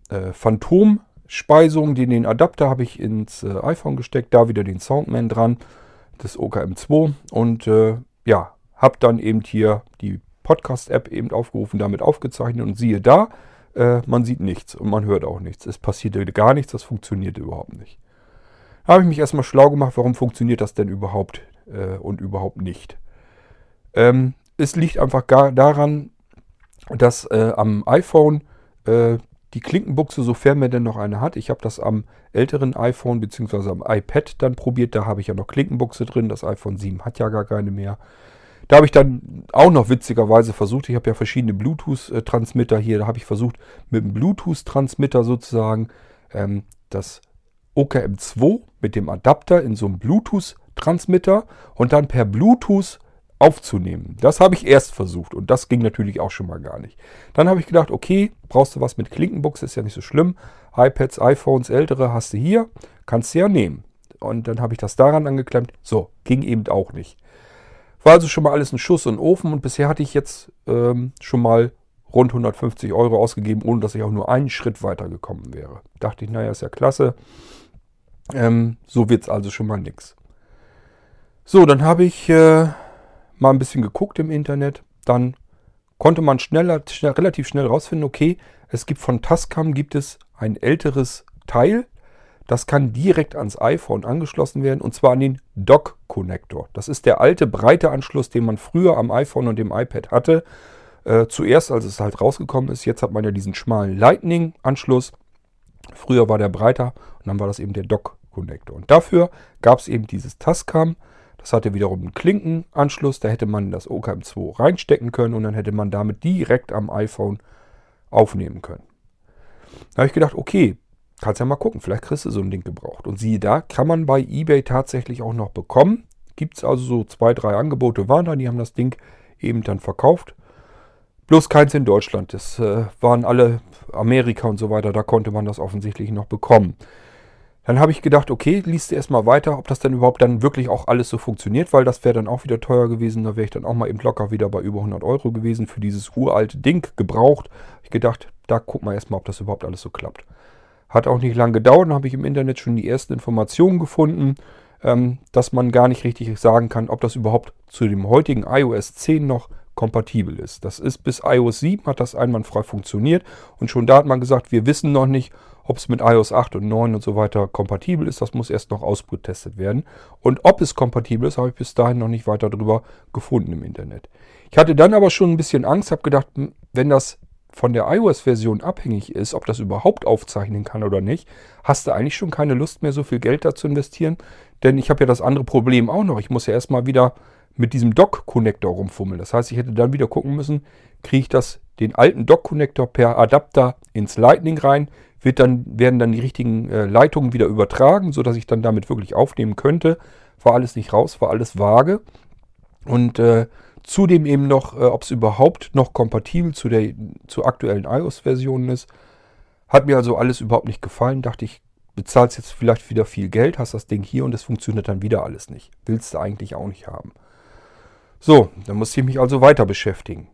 äh, Phantom-Speisung, den, den Adapter habe ich ins äh, iPhone gesteckt, da wieder den Soundman dran, das OKM2 und äh, ja, habe dann eben hier die Podcast-App eben aufgerufen, damit aufgezeichnet und siehe da, äh, man sieht nichts und man hört auch nichts. Es passierte gar nichts, das funktionierte überhaupt nicht. Da habe ich mich erstmal schlau gemacht, warum funktioniert das denn überhaupt äh, und überhaupt nicht. Ähm, es liegt einfach gar daran, dass äh, am iPhone äh, die Klinkenbuchse, sofern man denn noch eine hat, ich habe das am älteren iPhone bzw. am iPad dann probiert, da habe ich ja noch Klinkenbuchse drin, das iPhone 7 hat ja gar keine mehr. Da habe ich dann auch noch witzigerweise versucht, ich habe ja verschiedene Bluetooth-Transmitter hier, da habe ich versucht mit dem Bluetooth-Transmitter sozusagen ähm, das OKM2 mit dem Adapter in so einem Bluetooth-Transmitter und dann per Bluetooth aufzunehmen. Das habe ich erst versucht und das ging natürlich auch schon mal gar nicht. Dann habe ich gedacht, okay, brauchst du was mit Klinkenbuchse, ist ja nicht so schlimm. iPads, iPhones, ältere hast du hier, kannst du ja nehmen. Und dann habe ich das daran angeklemmt. So, ging eben auch nicht. War also schon mal alles ein Schuss und Ofen und bisher hatte ich jetzt ähm, schon mal rund 150 Euro ausgegeben, ohne dass ich auch nur einen Schritt weitergekommen wäre. Dachte ich, naja, ist ja klasse. Ähm, so wird es also schon mal nichts. So, dann habe ich äh, mal ein bisschen geguckt im Internet, dann konnte man schneller, schnell, relativ schnell rausfinden, okay, es gibt von Tascam gibt es ein älteres Teil, das kann direkt ans iPhone angeschlossen werden und zwar an den Dock-Connector. Das ist der alte breite Anschluss, den man früher am iPhone und dem iPad hatte. Äh, zuerst, als es halt rausgekommen ist, jetzt hat man ja diesen schmalen Lightning-Anschluss. Früher war der breiter und dann war das eben der Dock-Connector. Und dafür gab es eben dieses Tascam. Das hatte wiederum einen Klinkenanschluss, da hätte man das OKM2 reinstecken können und dann hätte man damit direkt am iPhone aufnehmen können. Da habe ich gedacht, okay, kannst ja mal gucken, vielleicht kriegst du so ein Ding gebraucht. Und siehe da, kann man bei eBay tatsächlich auch noch bekommen. Gibt es also so zwei, drei Angebote waren da, die haben das Ding eben dann verkauft. Bloß keins in Deutschland. Das äh, waren alle Amerika und so weiter, da konnte man das offensichtlich noch bekommen. Dann habe ich gedacht, okay, liest du erstmal weiter, ob das dann überhaupt dann wirklich auch alles so funktioniert, weil das wäre dann auch wieder teuer gewesen. Da wäre ich dann auch mal eben locker wieder bei über 100 Euro gewesen für dieses uralte Ding gebraucht. Ich gedacht, da guck mal erstmal, ob das überhaupt alles so klappt. Hat auch nicht lange gedauert, dann habe ich im Internet schon die ersten Informationen gefunden, ähm, dass man gar nicht richtig sagen kann, ob das überhaupt zu dem heutigen iOS 10 noch kompatibel ist. Das ist bis iOS 7 hat das einwandfrei funktioniert und schon da hat man gesagt, wir wissen noch nicht, ob es mit iOS 8 und 9 und so weiter kompatibel ist. Das muss erst noch ausgetestet werden. Und ob es kompatibel ist, habe ich bis dahin noch nicht weiter darüber gefunden im Internet. Ich hatte dann aber schon ein bisschen Angst, habe gedacht, hm, wenn das von der iOS-Version abhängig ist, ob das überhaupt aufzeichnen kann oder nicht, hast du eigentlich schon keine Lust mehr, so viel Geld da zu investieren. Denn ich habe ja das andere Problem auch noch. Ich muss ja erstmal wieder mit diesem Dock-Connector rumfummeln. Das heißt, ich hätte dann wieder gucken müssen, kriege ich das, den alten Dock-Connector per Adapter ins Lightning rein, wird dann, werden dann die richtigen äh, Leitungen wieder übertragen, sodass ich dann damit wirklich aufnehmen könnte. War alles nicht raus, war alles vage. Und äh, zudem eben noch, äh, ob es überhaupt noch kompatibel zu der zu aktuellen iOS-Versionen ist. Hat mir also alles überhaupt nicht gefallen. Dachte ich, bezahlst jetzt vielleicht wieder viel Geld, hast das Ding hier und es funktioniert dann wieder alles nicht. Willst du eigentlich auch nicht haben. So, dann musste ich mich also weiter beschäftigen.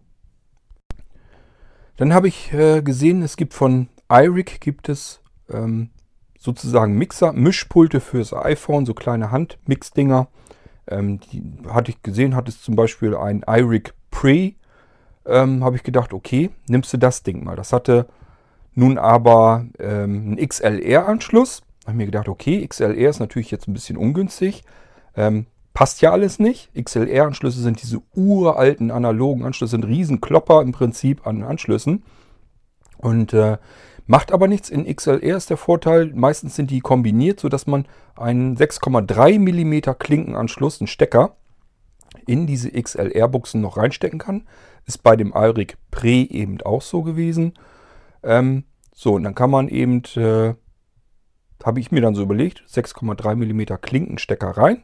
Dann habe ich äh, gesehen, es gibt von iRig gibt es ähm, sozusagen Mixer, Mischpulte fürs iPhone, so kleine Handmixdinger. Ähm, die hatte ich gesehen, hat es zum Beispiel ein iRig Pre. Ähm, habe ich gedacht, okay, nimmst du das Ding mal. Das hatte nun aber ähm, einen XLR-Anschluss. Habe mir gedacht, okay, XLR ist natürlich jetzt ein bisschen ungünstig. Ähm, passt ja alles nicht. XLR-Anschlüsse sind diese uralten analogen Anschlüsse, sind Riesenklopper im Prinzip an Anschlüssen. Und äh, macht aber nichts. In XLR ist der Vorteil, meistens sind die kombiniert, sodass man einen 6,3 mm Klinkenanschluss, einen Stecker, in diese XLR-Buchsen noch reinstecken kann. Ist bei dem Alric Pre eben auch so gewesen. Ähm, so, und dann kann man eben, äh, habe ich mir dann so überlegt, 6,3 mm Klinkenstecker rein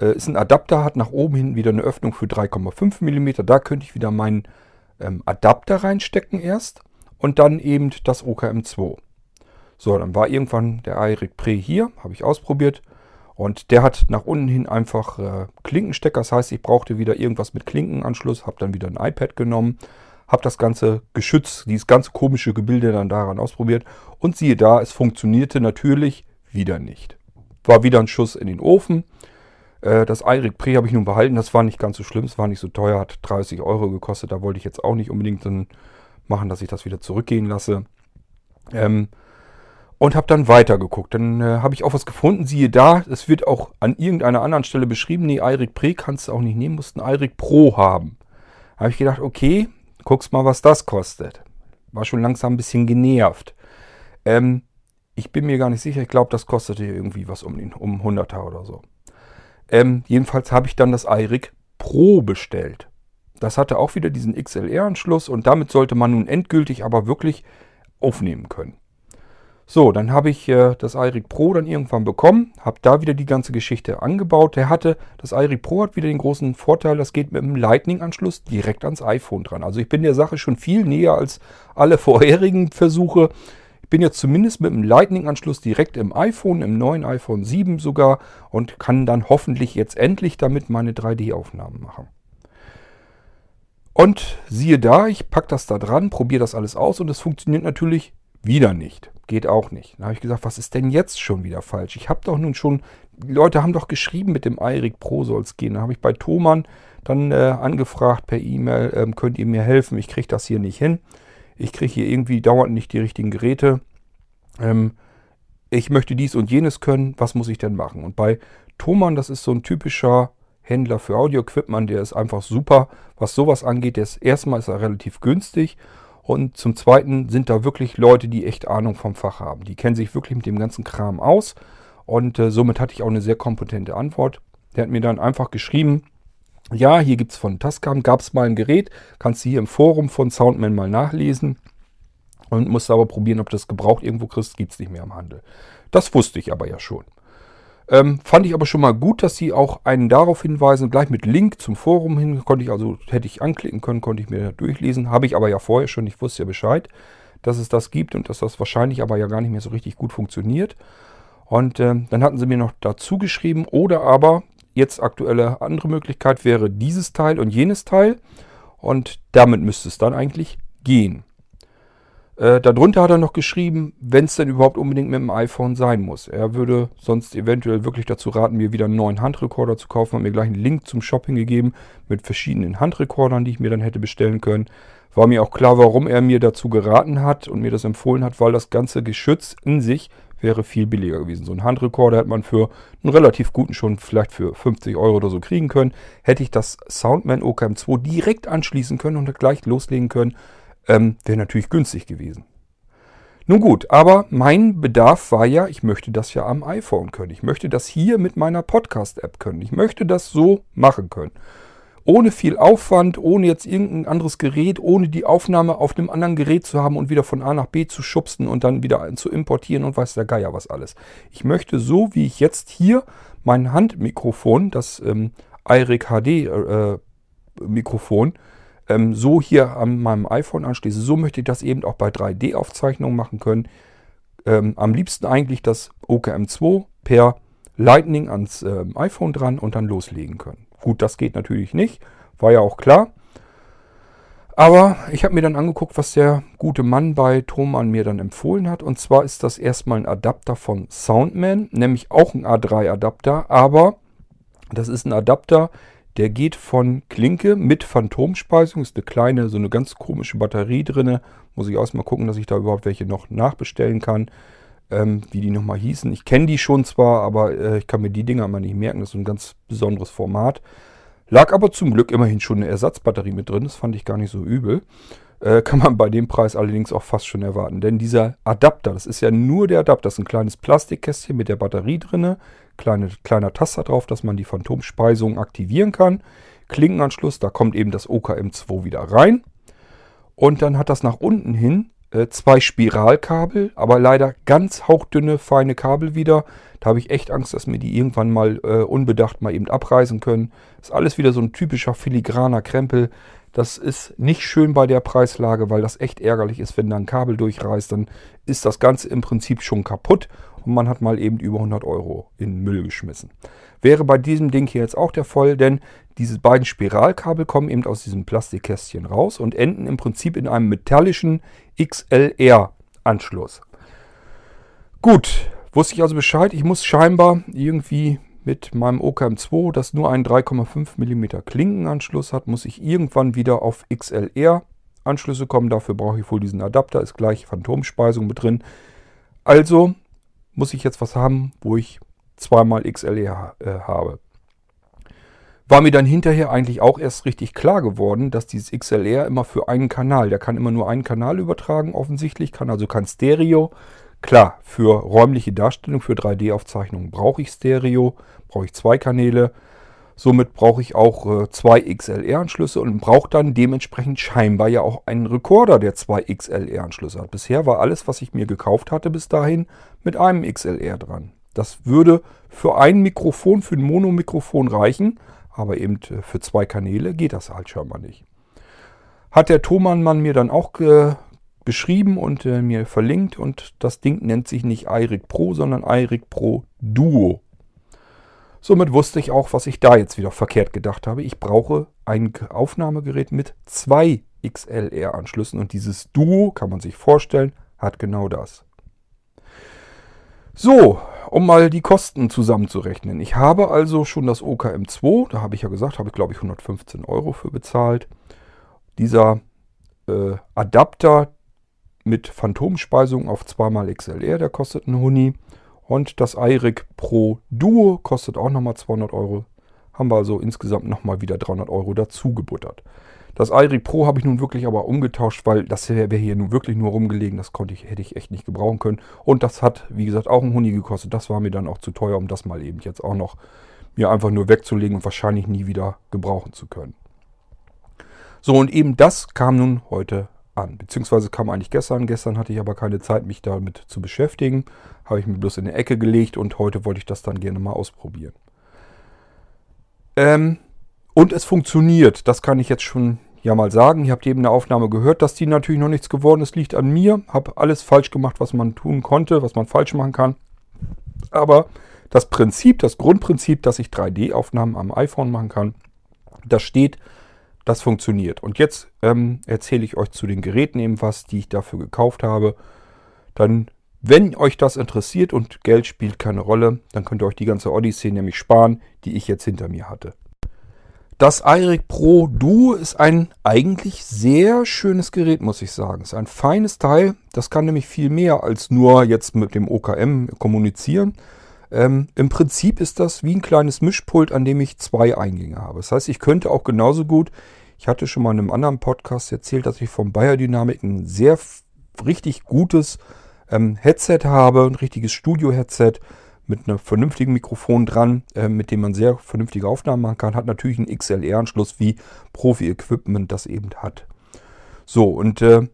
äh, ist ein Adapter, hat nach oben hin wieder eine Öffnung für 3,5 mm. Da könnte ich wieder meinen ähm, Adapter reinstecken erst und dann eben das OKM2. So, dann war irgendwann der iRig Pre hier, habe ich ausprobiert. Und der hat nach unten hin einfach äh, Klinkenstecker. Das heißt, ich brauchte wieder irgendwas mit Klinkenanschluss. Habe dann wieder ein iPad genommen. Habe das ganze Geschütz, dieses ganze komische Gebilde dann daran ausprobiert. Und siehe da, es funktionierte natürlich wieder nicht. War wieder ein Schuss in den Ofen. Äh, das iRig Pre habe ich nun behalten. Das war nicht ganz so schlimm. Es war nicht so teuer. Hat 30 Euro gekostet. Da wollte ich jetzt auch nicht unbedingt dann machen, dass ich das wieder zurückgehen lasse. Ähm, und habe dann weitergeguckt. Dann äh, habe ich auch was gefunden. Siehe da, es wird auch an irgendeiner anderen Stelle beschrieben. Nee, iRig Pre kannst du auch nicht nehmen. Musst ein iRig Pro haben. Habe ich gedacht, okay, guckst mal, was das kostet. War schon langsam ein bisschen genervt. Ähm, ich bin mir gar nicht sicher. Ich glaube, das kostete irgendwie was um, um 100er oder so. Ähm, jedenfalls habe ich dann das iRig Pro bestellt. Das hatte auch wieder diesen XLR-Anschluss und damit sollte man nun endgültig aber wirklich aufnehmen können. So, dann habe ich äh, das iRig Pro dann irgendwann bekommen, habe da wieder die ganze Geschichte angebaut. Der hatte, das iRig Pro hat wieder den großen Vorteil, das geht mit dem Lightning-Anschluss direkt ans iPhone dran. Also ich bin der Sache schon viel näher als alle [laughs] vorherigen Versuche bin jetzt zumindest mit dem Lightning-Anschluss direkt im iPhone, im neuen iPhone 7 sogar und kann dann hoffentlich jetzt endlich damit meine 3D-Aufnahmen machen. Und siehe da, ich packe das da dran, probiere das alles aus und es funktioniert natürlich wieder nicht. Geht auch nicht. Da habe ich gesagt, was ist denn jetzt schon wieder falsch? Ich habe doch nun schon, die Leute haben doch geschrieben, mit dem iRig Pro soll es gehen. Da habe ich bei Thomann dann äh, angefragt per E-Mail, ähm, könnt ihr mir helfen? Ich kriege das hier nicht hin ich kriege hier irgendwie dauernd nicht die richtigen Geräte. Ähm, ich möchte dies und jenes können, was muss ich denn machen? Und bei Thomann, das ist so ein typischer Händler für Audio-Equipment, der ist einfach super, was sowas angeht. Der ist, erstmal ist er relativ günstig und zum Zweiten sind da wirklich Leute, die echt Ahnung vom Fach haben. Die kennen sich wirklich mit dem ganzen Kram aus und äh, somit hatte ich auch eine sehr kompetente Antwort. Der hat mir dann einfach geschrieben, ja, hier gibt es von Tascam, gab es mal ein Gerät, kannst du hier im Forum von Soundman mal nachlesen und musst aber probieren, ob das gebraucht irgendwo kriegst, gibt es nicht mehr im Handel. Das wusste ich aber ja schon. Ähm, fand ich aber schon mal gut, dass sie auch einen darauf hinweisen, gleich mit Link zum Forum hin, konnte ich also, hätte ich anklicken können, konnte ich mir durchlesen. Habe ich aber ja vorher schon, ich wusste ja Bescheid, dass es das gibt und dass das wahrscheinlich aber ja gar nicht mehr so richtig gut funktioniert. Und äh, dann hatten sie mir noch dazu geschrieben, oder aber jetzt aktuelle andere Möglichkeit wäre dieses Teil und jenes Teil. Und damit müsste es dann eigentlich gehen. Äh, darunter hat er noch geschrieben, wenn es denn überhaupt unbedingt mit dem iPhone sein muss. Er würde sonst eventuell wirklich dazu raten, mir wieder einen neuen Handrekorder zu kaufen. Hat mir gleich einen Link zum Shopping gegeben mit verschiedenen Handrekordern, die ich mir dann hätte bestellen können. War mir auch klar, warum er mir dazu geraten hat und mir das empfohlen hat, weil das ganze Geschütz in sich wäre viel billiger gewesen. So ein Handrekorder hätte man für einen relativ guten schon vielleicht für 50 Euro oder so kriegen können. Hätte ich das Soundman OKM2 direkt anschließen können und gleich loslegen können, ähm, wäre natürlich günstig gewesen. Nun gut, aber mein Bedarf war ja, ich möchte das ja am iPhone können. Ich möchte das hier mit meiner Podcast-App können. Ich möchte das so machen können. Ohne viel Aufwand, ohne jetzt irgendein anderes Gerät, ohne die Aufnahme auf einem anderen Gerät zu haben und wieder von A nach B zu schubsen und dann wieder zu importieren und weiß der Geier was alles. Ich möchte so, wie ich jetzt hier mein Handmikrofon, das ähm, iRig HD äh, Mikrofon, ähm, so hier an meinem iPhone anschließe. So möchte ich das eben auch bei 3D-Aufzeichnungen machen können. Ähm, am liebsten eigentlich das OKM2 per Lightning ans ähm, iPhone dran und dann loslegen können. Gut, das geht natürlich nicht, war ja auch klar. Aber ich habe mir dann angeguckt, was der gute Mann bei Thomann mir dann empfohlen hat. Und zwar ist das erstmal ein Adapter von Soundman, nämlich auch ein A3-Adapter, aber das ist ein Adapter, der geht von Klinke mit Phantomspeisung. Ist eine kleine, so eine ganz komische Batterie drin. Muss ich erstmal gucken, dass ich da überhaupt welche noch nachbestellen kann. Ähm, wie die nochmal hießen. Ich kenne die schon zwar, aber äh, ich kann mir die Dinger mal nicht merken. Das ist ein ganz besonderes Format. Lag aber zum Glück immerhin schon eine Ersatzbatterie mit drin. Das fand ich gar nicht so übel. Äh, kann man bei dem Preis allerdings auch fast schon erwarten. Denn dieser Adapter, das ist ja nur der Adapter. Das ist ein kleines Plastikkästchen mit der Batterie drin kleine, kleiner Taster drauf, dass man die Phantomspeisung aktivieren kann. Klinkenanschluss, da kommt eben das OKM2 wieder rein. Und dann hat das nach unten hin äh, zwei Spiralkabel, aber leider ganz hauchdünne, feine Kabel wieder. Da habe ich echt Angst, dass mir die irgendwann mal äh, unbedacht mal eben abreißen können. Ist alles wieder so ein typischer filigraner Krempel. Das ist nicht schön bei der Preislage, weil das echt ärgerlich ist, wenn da ein Kabel durchreißt. Dann ist das Ganze im Prinzip schon kaputt und man hat mal eben über 100 Euro in Müll geschmissen. Wäre bei diesem Ding hier jetzt auch der Fall, denn diese beiden Spiralkabel kommen eben aus diesem Plastikkästchen raus und enden im Prinzip in einem metallischen XLR-Anschluss. Gut, wusste ich also Bescheid. Ich muss scheinbar irgendwie mit meinem OKM2, das nur einen 3,5 mm Klinkenanschluss hat, muss ich irgendwann wieder auf XLR Anschlüsse kommen. Dafür brauche ich wohl diesen Adapter, ist gleich Phantomspeisung mit drin. Also muss ich jetzt was haben, wo ich zweimal XLR äh, habe. War mir dann hinterher eigentlich auch erst richtig klar geworden, dass dieses XLR immer für einen Kanal, der kann immer nur einen Kanal übertragen, offensichtlich, kann also kein Stereo. Klar, für räumliche Darstellung, für 3D-Aufzeichnungen brauche ich Stereo, brauche ich zwei Kanäle. Somit brauche ich auch äh, zwei XLR-Anschlüsse und brauche dann dementsprechend scheinbar ja auch einen Rekorder, der zwei XLR-Anschlüsse hat. Bisher war alles, was ich mir gekauft hatte bis dahin, mit einem XLR dran. Das würde für ein Mikrofon, für ein Monomikrofon reichen, aber eben äh, für zwei Kanäle geht das halt scheinbar nicht. Hat der Thomann-Mann mir dann auch äh, beschrieben und äh, mir verlinkt und das Ding nennt sich nicht iRig Pro, sondern iRig Pro Duo. Somit wusste ich auch, was ich da jetzt wieder verkehrt gedacht habe. Ich brauche ein Aufnahmegerät mit zwei XLR-Anschlüssen und dieses Duo, kann man sich vorstellen, hat genau das. So, um mal die Kosten zusammenzurechnen. Ich habe also schon das OKM2, da habe ich ja gesagt, habe ich glaube ich 115 Euro für bezahlt. Dieser äh, Adapter mit Phantomspeisung auf 2 XLR, der kostet einen Huni. Und das iRig Pro Duo kostet auch nochmal 200 Euro. Haben wir also insgesamt nochmal wieder 300 Euro dazu gebuttert. Das iRig Pro habe ich nun wirklich aber umgetauscht, weil das wäre hier nun wirklich nur rumgelegen. Das konnte ich, hätte ich echt nicht gebrauchen können. Und das hat, wie gesagt, auch einen Huni gekostet. Das war mir dann auch zu teuer, um das mal eben jetzt auch noch mir einfach nur wegzulegen und wahrscheinlich nie wieder gebrauchen zu können. So, und eben das kam nun heute an. Beziehungsweise kam eigentlich gestern. Gestern hatte ich aber keine Zeit, mich damit zu beschäftigen. Habe ich mir bloß in die Ecke gelegt und heute wollte ich das dann gerne mal ausprobieren. Ähm, und es funktioniert. Das kann ich jetzt schon ja mal sagen. Ihr habt eben eine Aufnahme gehört, dass die natürlich noch nichts geworden ist. Liegt an mir. Habe alles falsch gemacht, was man tun konnte, was man falsch machen kann. Aber das Prinzip, das Grundprinzip, dass ich 3D-Aufnahmen am iPhone machen kann, das steht, das funktioniert. Und jetzt ähm, erzähle ich euch zu den Geräten eben was, die ich dafür gekauft habe. Dann, wenn euch das interessiert und Geld spielt keine Rolle, dann könnt ihr euch die ganze Odyssee nämlich sparen, die ich jetzt hinter mir hatte. Das iRig Pro Duo ist ein eigentlich sehr schönes Gerät, muss ich sagen. Es ist ein feines Teil. Das kann nämlich viel mehr als nur jetzt mit dem OKM kommunizieren. Ähm, Im Prinzip ist das wie ein kleines Mischpult, an dem ich zwei Eingänge habe. Das heißt, ich könnte auch genauso gut, ich hatte schon mal in einem anderen Podcast erzählt, dass ich vom Biodynamic ein sehr richtig gutes ähm, Headset habe, ein richtiges Studio-Headset mit einem vernünftigen Mikrofon dran, äh, mit dem man sehr vernünftige Aufnahmen machen kann. Hat natürlich einen XLR-Anschluss, wie Profi-Equipment das eben hat. So, und äh,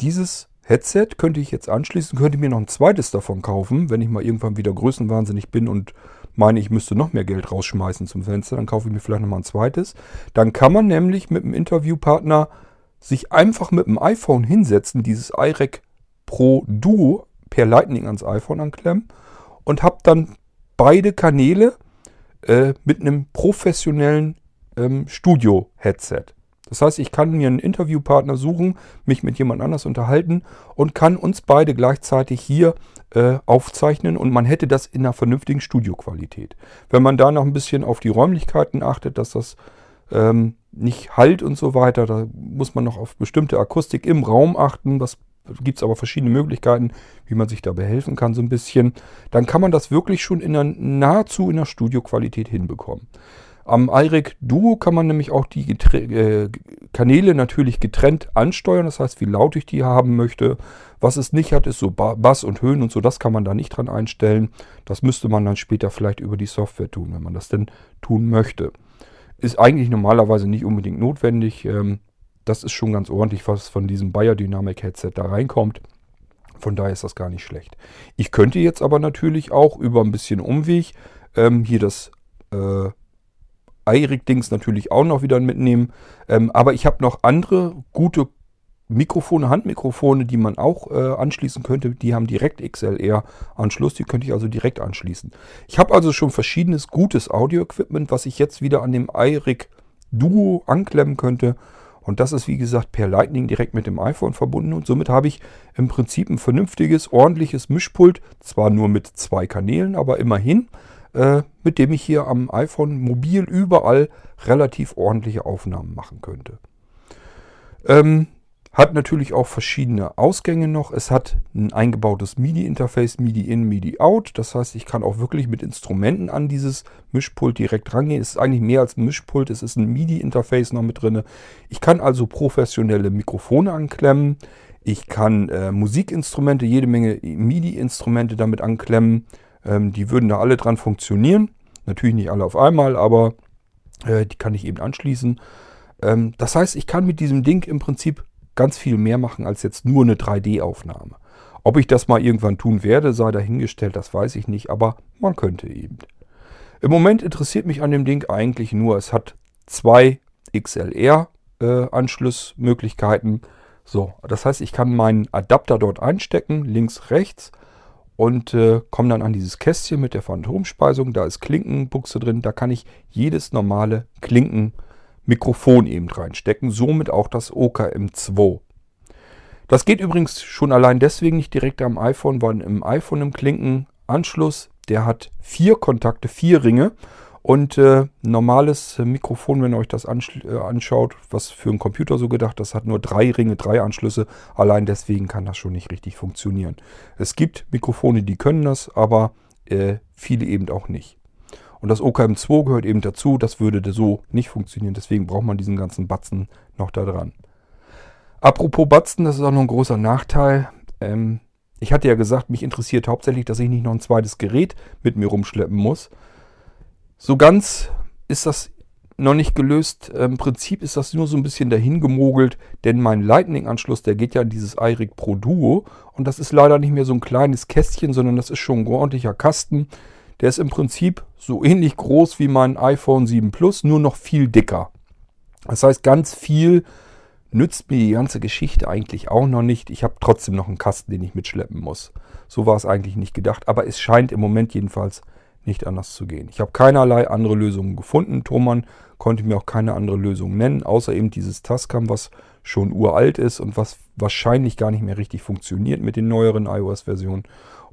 dieses Headset könnte ich jetzt anschließen, könnte mir noch ein zweites davon kaufen, wenn ich mal irgendwann wieder größenwahnsinnig bin und meine, ich müsste noch mehr Geld rausschmeißen zum Fenster, dann kaufe ich mir vielleicht noch mal ein zweites. Dann kann man nämlich mit dem Interviewpartner sich einfach mit dem iPhone hinsetzen, dieses iRec Pro Duo per Lightning ans iPhone anklemmen und habe dann beide Kanäle äh, mit einem professionellen ähm, Studio-Headset. Das heißt, ich kann mir einen Interviewpartner suchen, mich mit jemand anders unterhalten und kann uns beide gleichzeitig hier äh, aufzeichnen und man hätte das in einer vernünftigen Studioqualität. Wenn man da noch ein bisschen auf die Räumlichkeiten achtet, dass das ähm, nicht halt und so weiter, da muss man noch auf bestimmte Akustik im Raum achten, was gibt es aber verschiedene Möglichkeiten, wie man sich da behelfen kann so ein bisschen. Dann kann man das wirklich schon in einer, nahezu in der Studioqualität hinbekommen. Am iRig Duo kann man nämlich auch die äh, Kanäle natürlich getrennt ansteuern. Das heißt, wie laut ich die haben möchte. Was es nicht hat, ist so Bass und Höhen und so. Das kann man da nicht dran einstellen. Das müsste man dann später vielleicht über die Software tun, wenn man das denn tun möchte. Ist eigentlich normalerweise nicht unbedingt notwendig. Ähm, das ist schon ganz ordentlich, was von diesem Biodynamic Headset da reinkommt. Von daher ist das gar nicht schlecht. Ich könnte jetzt aber natürlich auch über ein bisschen Umweg ähm, hier das äh, iRig-Dings natürlich auch noch wieder mitnehmen. Ähm, aber ich habe noch andere gute Mikrofone, Handmikrofone, die man auch äh, anschließen könnte. Die haben direkt XLR-Anschluss. Die könnte ich also direkt anschließen. Ich habe also schon verschiedenes gutes Audio-Equipment, was ich jetzt wieder an dem iRig Duo anklemmen könnte und das ist wie gesagt per Lightning direkt mit dem iPhone verbunden und somit habe ich im Prinzip ein vernünftiges, ordentliches Mischpult, zwar nur mit zwei Kanälen, aber immerhin, äh, mit dem ich hier am iPhone mobil überall relativ ordentliche Aufnahmen machen könnte. Ähm, hat natürlich auch verschiedene Ausgänge noch. Es hat ein eingebautes MIDI-Interface, MIDI-In, MIDI-Out. Das heißt, ich kann auch wirklich mit Instrumenten an dieses Mischpult direkt rangehen. Es ist eigentlich mehr als ein Mischpult. Es ist ein MIDI-Interface noch mit drin. Ich kann also professionelle Mikrofone anklemmen. Ich kann äh, Musikinstrumente, jede Menge MIDI-Instrumente damit anklemmen. Ähm, die würden da alle dran funktionieren. Natürlich nicht alle auf einmal, aber äh, die kann ich eben anschließen. Ähm, das heißt, ich kann mit diesem Ding im Prinzip ganz viel mehr machen als jetzt nur eine 3D-Aufnahme. Ob ich das mal irgendwann tun werde, sei dahingestellt, das weiß ich nicht, aber man könnte eben. Im Moment interessiert mich an dem Ding eigentlich nur, es hat zwei XLR-Anschlussmöglichkeiten. Äh, so, das heißt, ich kann meinen Adapter dort einstecken, links, rechts und äh, komme dann an dieses Kästchen mit der Phantomspeisung. Da ist Klinkenbuchse drin, da kann ich jedes normale Klinken Mikrofon eben reinstecken, somit auch das OKM2. Das geht übrigens schon allein deswegen nicht direkt am iPhone, weil im iPhone im Klinkenanschluss, der hat vier Kontakte, vier Ringe und äh, normales Mikrofon, wenn ihr euch das äh, anschaut, was für einen Computer so gedacht, das hat nur drei Ringe, drei Anschlüsse. Allein deswegen kann das schon nicht richtig funktionieren. Es gibt Mikrofone, die können das, aber äh, viele eben auch nicht. Und das OKM2 gehört eben dazu. Das würde so nicht funktionieren. Deswegen braucht man diesen ganzen Batzen noch da dran. Apropos Batzen, das ist auch noch ein großer Nachteil. Ähm, ich hatte ja gesagt, mich interessiert hauptsächlich, dass ich nicht noch ein zweites Gerät mit mir rumschleppen muss. So ganz ist das noch nicht gelöst. Im Prinzip ist das nur so ein bisschen dahin gemogelt, denn mein Lightning-Anschluss, der geht ja in dieses iRig Pro Duo und das ist leider nicht mehr so ein kleines Kästchen, sondern das ist schon ein ordentlicher Kasten. Der ist im Prinzip so ähnlich groß wie mein iPhone 7 Plus, nur noch viel dicker. Das heißt, ganz viel nützt mir die ganze Geschichte eigentlich auch noch nicht. Ich habe trotzdem noch einen Kasten, den ich mitschleppen muss. So war es eigentlich nicht gedacht, aber es scheint im Moment jedenfalls nicht anders zu gehen. Ich habe keinerlei andere Lösungen gefunden. Thomann konnte mir auch keine andere Lösung nennen, außer eben dieses Tascam, was schon uralt ist und was wahrscheinlich gar nicht mehr richtig funktioniert mit den neueren iOS-Versionen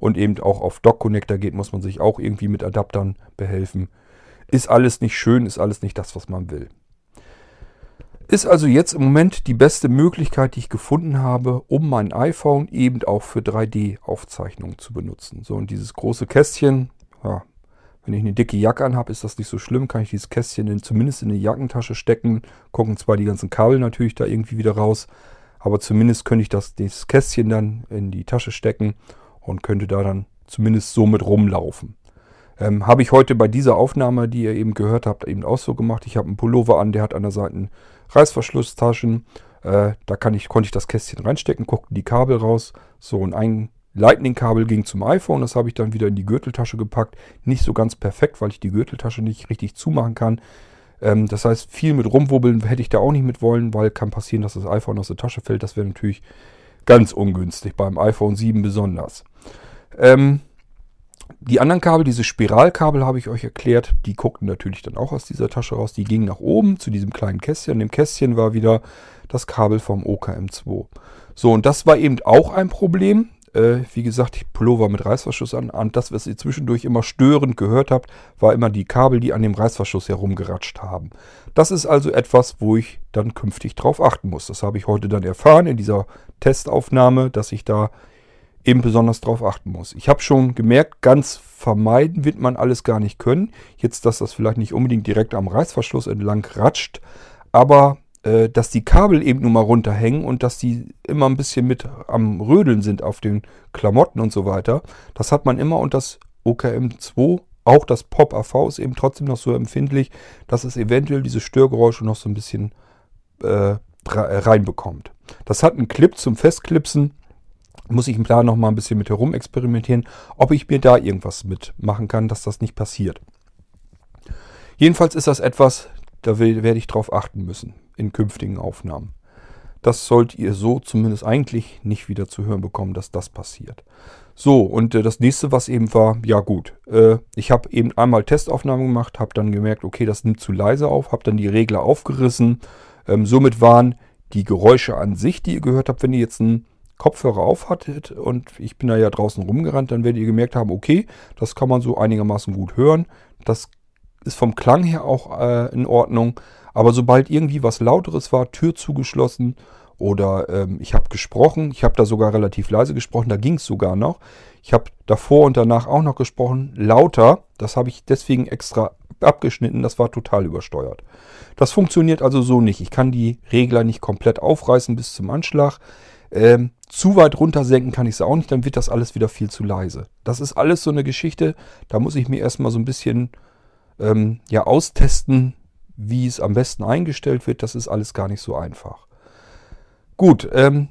und eben auch auf Dock Connector geht, muss man sich auch irgendwie mit Adaptern behelfen. Ist alles nicht schön, ist alles nicht das, was man will. Ist also jetzt im Moment die beste Möglichkeit, die ich gefunden habe, um mein iPhone eben auch für 3D-Aufzeichnungen zu benutzen. So, und dieses große Kästchen, ja, wenn ich eine dicke Jacke anhabe, ist das nicht so schlimm. Kann ich dieses Kästchen in, zumindest in eine Jackentasche stecken. Gucken zwar die ganzen Kabel natürlich da irgendwie wieder raus, aber zumindest könnte ich das, das Kästchen dann in die Tasche stecken und könnte da dann zumindest so mit rumlaufen. Ähm, habe ich heute bei dieser Aufnahme, die ihr eben gehört habt, eben auch so gemacht. Ich habe einen Pullover an, der hat an der Seite Reißverschlusstaschen. Äh, da kann ich, konnte ich das Kästchen reinstecken, guckten die Kabel raus. So, und ein Lightning-Kabel ging zum iPhone. Das habe ich dann wieder in die Gürteltasche gepackt. Nicht so ganz perfekt, weil ich die Gürteltasche nicht richtig zumachen kann. Ähm, das heißt, viel mit rumwubbeln hätte ich da auch nicht mit wollen, weil kann passieren, dass das iPhone aus der Tasche fällt. Das wäre natürlich ganz ungünstig, beim iPhone 7 besonders. Ähm, die anderen Kabel, diese Spiralkabel habe ich euch erklärt, die guckten natürlich dann auch aus dieser Tasche raus. Die gingen nach oben zu diesem kleinen Kästchen. In dem Kästchen war wieder das Kabel vom OKM2. So, und das war eben auch ein Problem. Äh, wie gesagt, ich Pullover mit Reißverschluss an. Und das, was ihr zwischendurch immer störend gehört habt, war immer die Kabel, die an dem Reißverschluss herumgeratscht haben. Das ist also etwas, wo ich dann künftig drauf achten muss. Das habe ich heute dann erfahren in dieser Testaufnahme, dass ich da eben besonders darauf achten muss. Ich habe schon gemerkt, ganz vermeiden wird man alles gar nicht können. Jetzt, dass das vielleicht nicht unbedingt direkt am Reißverschluss entlang ratscht, aber äh, dass die Kabel eben nur mal runterhängen und dass die immer ein bisschen mit am Rödeln sind auf den Klamotten und so weiter, das hat man immer und das OKM2 auch das Pop-AV ist eben trotzdem noch so empfindlich, dass es eventuell diese Störgeräusche noch so ein bisschen äh, reinbekommt. Das hat einen Clip zum Festklipsen muss ich im Plan noch mal ein bisschen mit herum experimentieren, ob ich mir da irgendwas mitmachen kann, dass das nicht passiert. Jedenfalls ist das etwas, da werde ich drauf achten müssen in künftigen Aufnahmen. Das sollt ihr so zumindest eigentlich nicht wieder zu hören bekommen, dass das passiert. So, und äh, das nächste, was eben war, ja gut, äh, ich habe eben einmal Testaufnahmen gemacht, habe dann gemerkt, okay, das nimmt zu leise auf, habe dann die Regler aufgerissen. Ähm, somit waren die Geräusche an sich, die ihr gehört habt, wenn ihr jetzt ein Kopfhörer auf hattet und ich bin da ja draußen rumgerannt, dann werdet ihr gemerkt haben, okay, das kann man so einigermaßen gut hören. Das ist vom Klang her auch äh, in Ordnung. Aber sobald irgendwie was Lauteres war, Tür zugeschlossen oder ähm, ich habe gesprochen, ich habe da sogar relativ leise gesprochen, da ging es sogar noch. Ich habe davor und danach auch noch gesprochen, lauter. Das habe ich deswegen extra abgeschnitten, das war total übersteuert. Das funktioniert also so nicht. Ich kann die Regler nicht komplett aufreißen bis zum Anschlag. Ähm, zu weit runter senken kann ich es auch nicht, dann wird das alles wieder viel zu leise. Das ist alles so eine Geschichte, da muss ich mir erstmal so ein bisschen ähm, ja, austesten, wie es am besten eingestellt wird. Das ist alles gar nicht so einfach. Gut, ähm,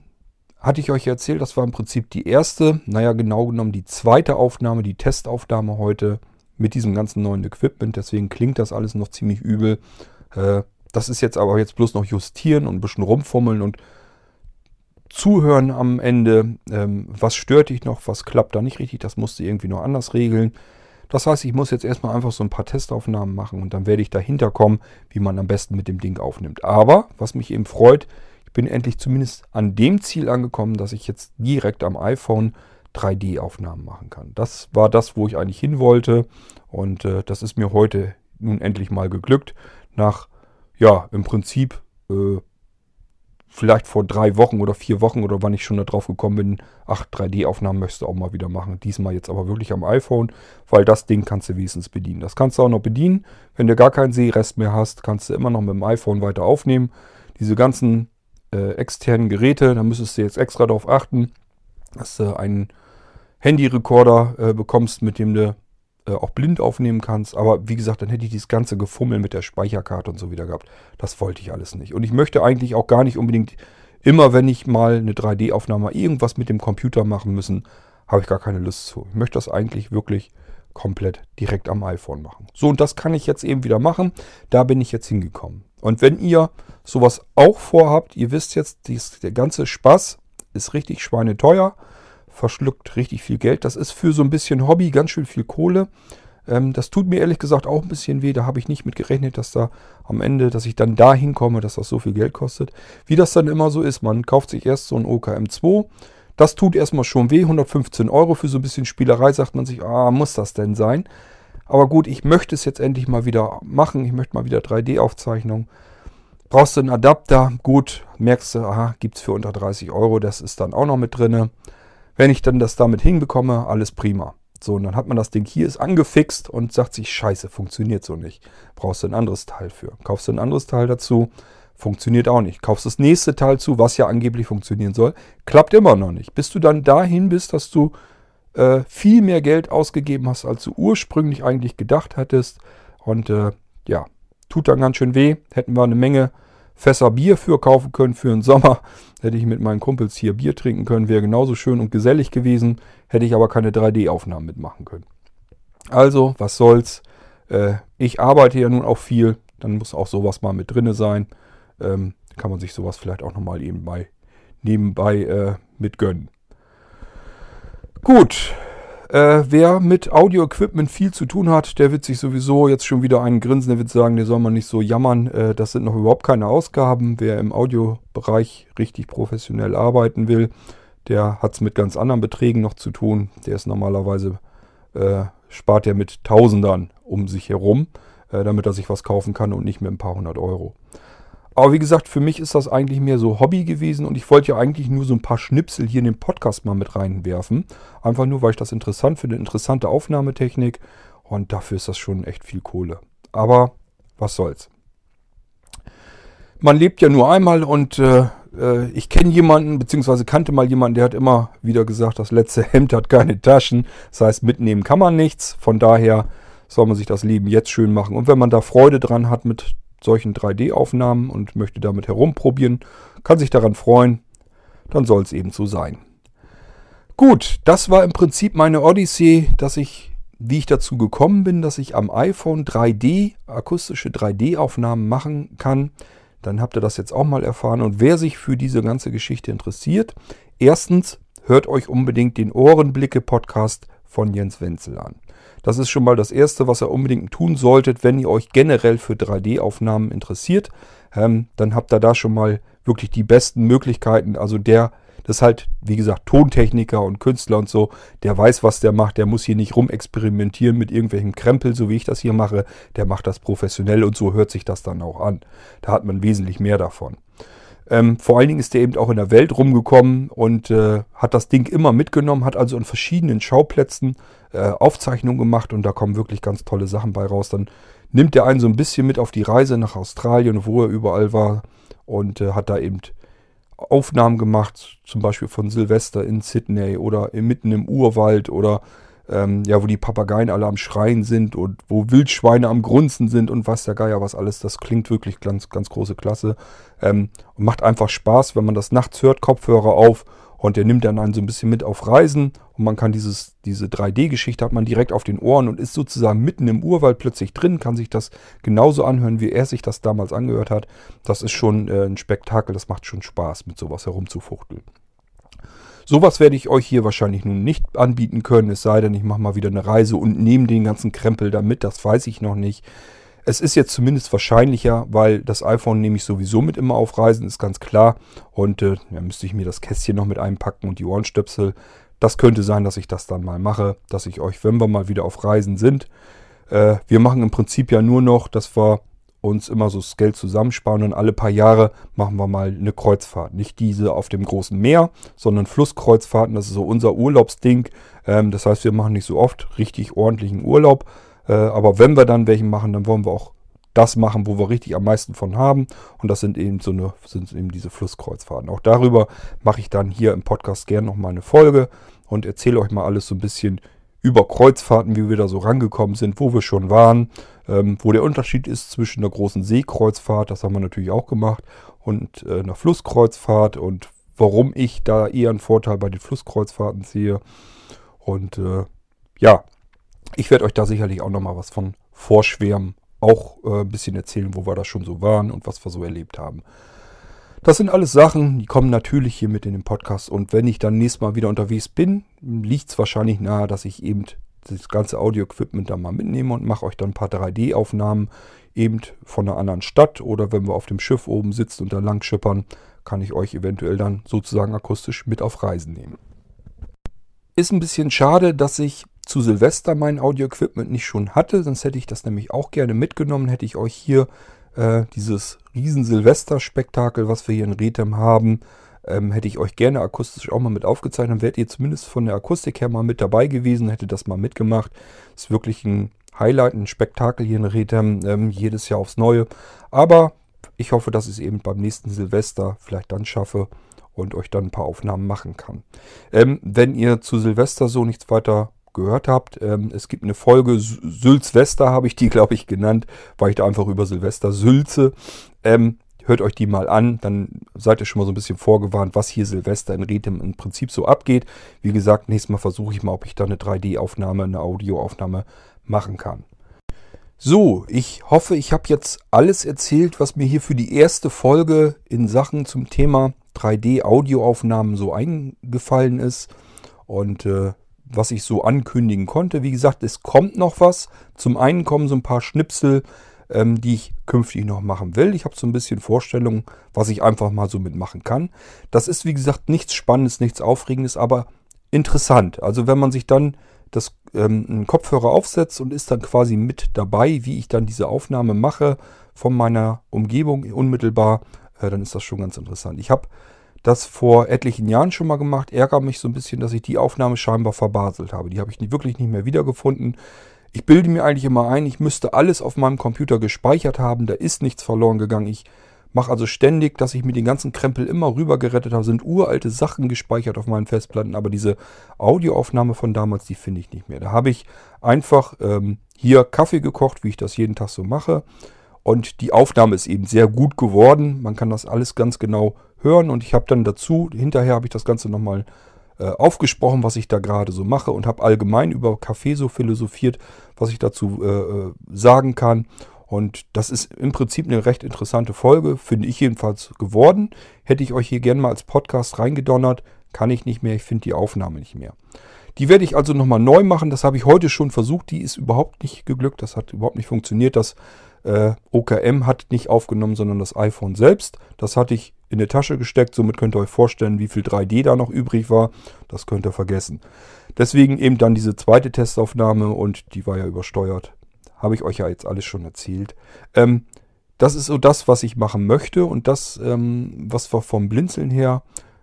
hatte ich euch erzählt, das war im Prinzip die erste, naja, genau genommen die zweite Aufnahme, die Testaufnahme heute mit diesem ganzen neuen Equipment. Deswegen klingt das alles noch ziemlich übel. Äh, das ist jetzt aber jetzt bloß noch justieren und ein bisschen rumfummeln und Zuhören am Ende. Ähm, was stört dich noch? Was klappt da nicht richtig? Das musst du irgendwie noch anders regeln. Das heißt, ich muss jetzt erstmal einfach so ein paar Testaufnahmen machen und dann werde ich dahinter kommen, wie man am besten mit dem Ding aufnimmt. Aber was mich eben freut, ich bin endlich zumindest an dem Ziel angekommen, dass ich jetzt direkt am iPhone 3D-Aufnahmen machen kann. Das war das, wo ich eigentlich hin wollte und äh, das ist mir heute nun endlich mal geglückt. Nach, ja, im Prinzip äh, vielleicht vor drei Wochen oder vier Wochen oder wann ich schon darauf gekommen bin, ach, 3D-Aufnahmen möchtest du auch mal wieder machen. Diesmal jetzt aber wirklich am iPhone, weil das Ding kannst du wenigstens bedienen. Das kannst du auch noch bedienen. Wenn du gar keinen Sehrest mehr hast, kannst du immer noch mit dem iPhone weiter aufnehmen. Diese ganzen äh, externen Geräte, da müsstest du jetzt extra darauf achten, dass du einen Handyrekorder äh, bekommst, mit dem du äh, auch blind aufnehmen kannst. Aber wie gesagt, dann hätte ich dieses ganze Gefummel mit der Speicherkarte und so wieder gehabt. Das wollte ich alles nicht. Und ich möchte eigentlich auch gar nicht unbedingt immer, wenn ich mal eine 3D-Aufnahme irgendwas mit dem Computer machen müssen, habe ich gar keine Lust zu. Ich möchte das eigentlich wirklich komplett direkt am iPhone machen. So, und das kann ich jetzt eben wieder machen. Da bin ich jetzt hingekommen. Und wenn ihr sowas auch vorhabt, ihr wisst jetzt, dies, der ganze Spaß ist richtig schweineteuer verschluckt richtig viel Geld. Das ist für so ein bisschen Hobby ganz schön viel Kohle. Ähm, das tut mir ehrlich gesagt auch ein bisschen weh. Da habe ich nicht mit gerechnet, dass da am Ende, dass ich dann da hinkomme, dass das so viel Geld kostet. Wie das dann immer so ist, man kauft sich erst so ein OKM2. Das tut erstmal schon weh. 115 Euro für so ein bisschen Spielerei, sagt man sich, ah, muss das denn sein? Aber gut, ich möchte es jetzt endlich mal wieder machen. Ich möchte mal wieder 3D-Aufzeichnung. Brauchst du einen Adapter? Gut, merkst du, aha, gibt es für unter 30 Euro. Das ist dann auch noch mit drin. Wenn ich dann das damit hinbekomme, alles prima. So, und dann hat man das Ding hier, ist angefixt und sagt sich, scheiße, funktioniert so nicht. Brauchst du ein anderes Teil für. Kaufst du ein anderes Teil dazu, funktioniert auch nicht. Kaufst das nächste Teil zu, was ja angeblich funktionieren soll, klappt immer noch nicht. Bis du dann dahin bist, dass du äh, viel mehr Geld ausgegeben hast, als du ursprünglich eigentlich gedacht hattest. Und äh, ja, tut dann ganz schön weh. Hätten wir eine Menge Fässer Bier für kaufen können für den Sommer. Hätte ich mit meinen Kumpels hier Bier trinken können, wäre genauso schön und gesellig gewesen. Hätte ich aber keine 3D-Aufnahmen mitmachen können. Also, was soll's. Äh, ich arbeite ja nun auch viel. Dann muss auch sowas mal mit drinne sein. Ähm, kann man sich sowas vielleicht auch nochmal eben bei, nebenbei äh, mit gönnen. Gut, äh, wer mit Audio-Equipment viel zu tun hat, der wird sich sowieso jetzt schon wieder einen grinsen. Der wird sagen, der soll man nicht so jammern. Äh, das sind noch überhaupt keine Ausgaben. Wer im Audiobereich richtig professionell arbeiten will, der hat es mit ganz anderen Beträgen noch zu tun. Der ist normalerweise, äh, spart er mit Tausendern um sich herum, äh, damit er sich was kaufen kann und nicht mit ein paar hundert Euro. Aber wie gesagt, für mich ist das eigentlich mehr so Hobby gewesen und ich wollte ja eigentlich nur so ein paar Schnipsel hier in den Podcast mal mit reinwerfen. Einfach nur, weil ich das interessant finde, interessante Aufnahmetechnik und dafür ist das schon echt viel Kohle. Aber was soll's. Man lebt ja nur einmal und äh, äh ich kenne jemanden, beziehungsweise kannte mal jemanden, der hat immer wieder gesagt, das letzte [laughs] Hemd hat keine Taschen. Das heißt, mitnehmen kann man nichts. Von daher soll man sich das Leben jetzt schön machen. Und wenn man da Freude dran hat mit solchen 3D-Aufnahmen und möchte damit herumprobieren, kann sich daran freuen, dann soll es eben so sein. Gut, das war im Prinzip meine Odyssee, dass ich, wie ich dazu gekommen bin, dass ich am iPhone 3D, akustische 3D-Aufnahmen machen kann. Dann habt ihr das jetzt auch mal erfahren. Und wer sich für diese ganze Geschichte interessiert, erstens hört euch unbedingt den Ohrenblicke-Podcast von Jens Wenzel an. Das ist schon mal das Erste, was ihr unbedingt tun solltet, wenn ihr euch generell für 3D-Aufnahmen interessiert. Ähm, dann habt ihr da schon mal wirklich die besten Möglichkeiten. Also der, das ist halt, wie gesagt, Tontechniker und Künstler und so, der weiß, was der macht. Der muss hier nicht rumexperimentieren mit irgendwelchen Krempel, so wie ich das hier mache. Der macht das professionell und so hört sich das dann auch an. Da hat man wesentlich mehr davon. Ähm, vor allen Dingen ist er eben auch in der Welt rumgekommen und äh, hat das Ding immer mitgenommen, hat also an verschiedenen Schauplätzen äh, Aufzeichnungen gemacht und da kommen wirklich ganz tolle Sachen bei raus. Dann nimmt er einen so ein bisschen mit auf die Reise nach Australien, wo er überall war und äh, hat da eben Aufnahmen gemacht, zum Beispiel von Silvester in Sydney oder mitten im Urwald oder ähm, ja, wo die Papageien alle am Schreien sind und wo Wildschweine am Grunzen sind und was der Geier was alles. Das klingt wirklich ganz, ganz große Klasse ähm, und macht einfach Spaß, wenn man das nachts hört, Kopfhörer auf und der nimmt dann einen so ein bisschen mit auf Reisen und man kann dieses, diese 3D-Geschichte hat man direkt auf den Ohren und ist sozusagen mitten im Urwald plötzlich drin, kann sich das genauso anhören, wie er sich das damals angehört hat. Das ist schon äh, ein Spektakel, das macht schon Spaß, mit sowas herumzufuchteln. Sowas werde ich euch hier wahrscheinlich nun nicht anbieten können, es sei denn, ich mache mal wieder eine Reise und nehme den ganzen Krempel da mit, das weiß ich noch nicht. Es ist jetzt zumindest wahrscheinlicher, weil das iPhone nehme ich sowieso mit immer auf Reisen, ist ganz klar. Und äh, ja, müsste ich mir das Kästchen noch mit einpacken und die Ohrenstöpsel. Das könnte sein, dass ich das dann mal mache, dass ich euch, wenn wir mal wieder auf Reisen sind, äh, wir machen im Prinzip ja nur noch, dass wir uns immer so das Geld zusammensparen und alle paar Jahre machen wir mal eine Kreuzfahrt. Nicht diese auf dem großen Meer, sondern Flusskreuzfahrten. Das ist so unser Urlaubsding. Ähm, das heißt, wir machen nicht so oft richtig ordentlichen Urlaub. Äh, aber wenn wir dann welchen machen, dann wollen wir auch das machen, wo wir richtig am meisten von haben. Und das sind eben so eine, sind eben diese Flusskreuzfahrten. Auch darüber mache ich dann hier im Podcast gerne nochmal eine Folge und erzähle euch mal alles so ein bisschen über Kreuzfahrten, wie wir da so rangekommen sind, wo wir schon waren, ähm, wo der Unterschied ist zwischen einer großen Seekreuzfahrt, das haben wir natürlich auch gemacht, und äh, einer Flusskreuzfahrt und warum ich da eher einen Vorteil bei den Flusskreuzfahrten sehe. Und äh, ja, ich werde euch da sicherlich auch nochmal was von vorschwärmen, auch äh, ein bisschen erzählen, wo wir da schon so waren und was wir so erlebt haben. Das sind alles Sachen, die kommen natürlich hier mit in den Podcast. Und wenn ich dann nächstes Mal wieder unterwegs bin, liegt es wahrscheinlich nahe, dass ich eben das ganze Audio-Equipment da mal mitnehme und mache euch dann ein paar 3D-Aufnahmen eben von einer anderen Stadt. Oder wenn wir auf dem Schiff oben sitzen und da lang schippern, kann ich euch eventuell dann sozusagen akustisch mit auf Reisen nehmen. Ist ein bisschen schade, dass ich zu Silvester mein Audio-Equipment nicht schon hatte, sonst hätte ich das nämlich auch gerne mitgenommen, hätte ich euch hier äh, dieses riesen Silvester-Spektakel, was wir hier in Rethem haben, ähm, hätte ich euch gerne akustisch auch mal mit aufgezeichnet. Dann wärt ihr zumindest von der Akustik her mal mit dabei gewesen, hätte das mal mitgemacht. Ist wirklich ein Highlight, ein Spektakel hier in Rethem, ähm, jedes Jahr aufs Neue. Aber ich hoffe, dass ich es eben beim nächsten Silvester vielleicht dann schaffe und euch dann ein paar Aufnahmen machen kann. Ähm, wenn ihr zu Silvester so nichts weiter gehört habt. Ähm, es gibt eine Folge, Sülzwester habe ich die, glaube ich, genannt, weil ich da einfach über Silvester sülze. Ähm, hört euch die mal an, dann seid ihr schon mal so ein bisschen vorgewarnt, was hier Silvester in Rethem im Prinzip so abgeht. Wie gesagt, nächstes Mal versuche ich mal, ob ich da eine 3D-Aufnahme, eine Audioaufnahme machen kann. So, ich hoffe, ich habe jetzt alles erzählt, was mir hier für die erste Folge in Sachen zum Thema 3D-Audioaufnahmen so eingefallen ist. Und äh, was ich so ankündigen konnte. Wie gesagt, es kommt noch was. Zum einen kommen so ein paar Schnipsel, ähm, die ich künftig noch machen will. Ich habe so ein bisschen Vorstellungen, was ich einfach mal so mitmachen kann. Das ist, wie gesagt, nichts Spannendes, nichts Aufregendes, aber interessant. Also wenn man sich dann das, ähm, einen Kopfhörer aufsetzt und ist dann quasi mit dabei, wie ich dann diese Aufnahme mache von meiner Umgebung unmittelbar, äh, dann ist das schon ganz interessant. Ich habe das vor etlichen Jahren schon mal gemacht. Ärgere mich so ein bisschen, dass ich die Aufnahme scheinbar verbaselt habe. Die habe ich wirklich nicht mehr wiedergefunden. Ich bilde mir eigentlich immer ein, ich müsste alles auf meinem Computer gespeichert haben. Da ist nichts verloren gegangen. Ich mache also ständig, dass ich mir den ganzen Krempel immer rüber gerettet habe. Sind uralte Sachen gespeichert auf meinen Festplatten. Aber diese Audioaufnahme von damals, die finde ich nicht mehr. Da habe ich einfach ähm, hier Kaffee gekocht, wie ich das jeden Tag so mache. Und die Aufnahme ist eben sehr gut geworden. Man kann das alles ganz genau hören. Und ich habe dann dazu, hinterher habe ich das Ganze nochmal äh, aufgesprochen, was ich da gerade so mache. Und habe allgemein über Kaffee so philosophiert, was ich dazu äh, äh, sagen kann. Und das ist im Prinzip eine recht interessante Folge, finde ich jedenfalls geworden. Hätte ich euch hier gerne mal als Podcast reingedonnert, kann ich nicht mehr. Ich finde die Aufnahme nicht mehr. Die werde ich also nochmal neu machen. Das habe ich heute schon versucht. Die ist überhaupt nicht geglückt. Das hat überhaupt nicht funktioniert. Das äh, OKM hat nicht aufgenommen, sondern das iPhone selbst. Das hatte ich in die Tasche gesteckt. Somit könnt ihr euch vorstellen, wie viel 3D da noch übrig war. Das könnt ihr vergessen. Deswegen eben dann diese zweite Testaufnahme und die war ja übersteuert. Habe ich euch ja jetzt alles schon erzählt. Ähm, das ist so das, was ich machen möchte und das, ähm, was wir vom Blinzeln her,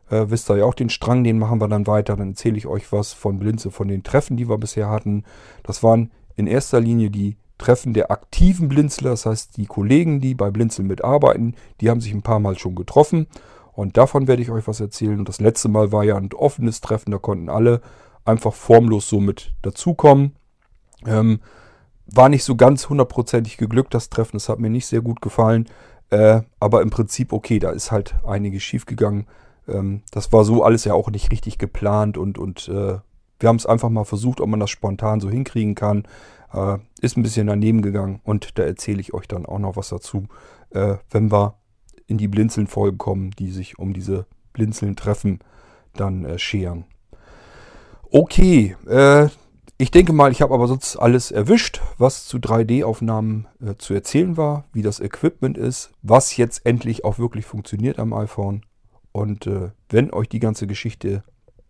äh, wisst ihr ja auch, den Strang, den machen wir dann weiter. Dann erzähle ich euch was von Blinze, von den Treffen, die wir bisher hatten. Das waren in erster Linie die Treffen der aktiven Blinzler, das heißt die Kollegen, die bei Blinzeln mitarbeiten, die haben sich ein paar Mal schon getroffen und davon werde ich euch was erzählen. Und das letzte Mal war ja ein offenes Treffen, da konnten alle einfach formlos so mit dazukommen. Ähm, war nicht so ganz hundertprozentig geglückt, das Treffen, das hat mir nicht sehr gut gefallen, äh, aber im Prinzip okay, da ist halt einiges schiefgegangen. Ähm, das war so alles ja auch nicht richtig geplant und, und äh, wir haben es einfach mal versucht, ob man das spontan so hinkriegen kann. Äh, ist ein bisschen daneben gegangen und da erzähle ich euch dann auch noch was dazu, äh, wenn wir in die Blinzeln-Folgen kommen, die sich um diese Blinzeln-Treffen dann äh, scheren. Okay, äh, ich denke mal, ich habe aber sonst alles erwischt, was zu 3D-Aufnahmen äh, zu erzählen war, wie das Equipment ist, was jetzt endlich auch wirklich funktioniert am iPhone. Und äh, wenn euch die ganze Geschichte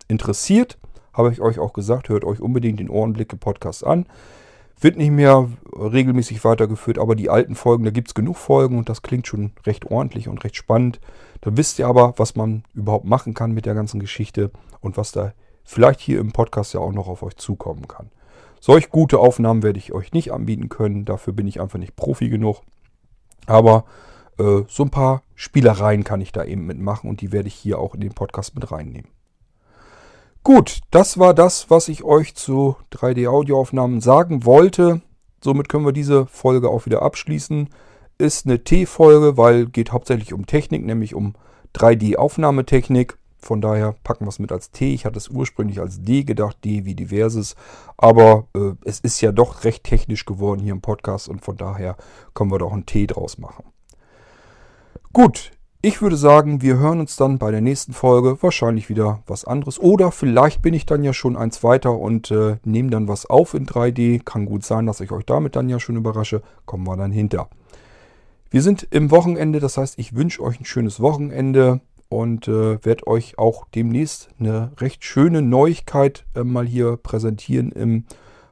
interessiert, habe ich euch auch gesagt, hört euch unbedingt den Ohrenblicke-Podcast an. Wird nicht mehr regelmäßig weitergeführt, aber die alten Folgen, da gibt es genug Folgen und das klingt schon recht ordentlich und recht spannend. Dann wisst ihr aber, was man überhaupt machen kann mit der ganzen Geschichte und was da vielleicht hier im Podcast ja auch noch auf euch zukommen kann. Solch gute Aufnahmen werde ich euch nicht anbieten können, dafür bin ich einfach nicht Profi genug. Aber äh, so ein paar Spielereien kann ich da eben mitmachen und die werde ich hier auch in den Podcast mit reinnehmen. Gut, das war das, was ich euch zu 3D-Audioaufnahmen sagen wollte. Somit können wir diese Folge auch wieder abschließen. Ist eine T-Folge, weil geht hauptsächlich um Technik, nämlich um 3D-Aufnahmetechnik. Von daher packen wir es mit als T. Ich hatte es ursprünglich als D gedacht, D wie diverses. Aber äh, es ist ja doch recht technisch geworden hier im Podcast und von daher können wir doch ein T draus machen. Gut, ich würde sagen, wir hören uns dann bei der nächsten Folge wahrscheinlich wieder was anderes. Oder vielleicht bin ich dann ja schon eins weiter und äh, nehme dann was auf in 3D. Kann gut sein, dass ich euch damit dann ja schon überrasche. Kommen wir dann hinter. Wir sind im Wochenende, das heißt, ich wünsche euch ein schönes Wochenende und äh, werde euch auch demnächst eine recht schöne Neuigkeit äh, mal hier präsentieren im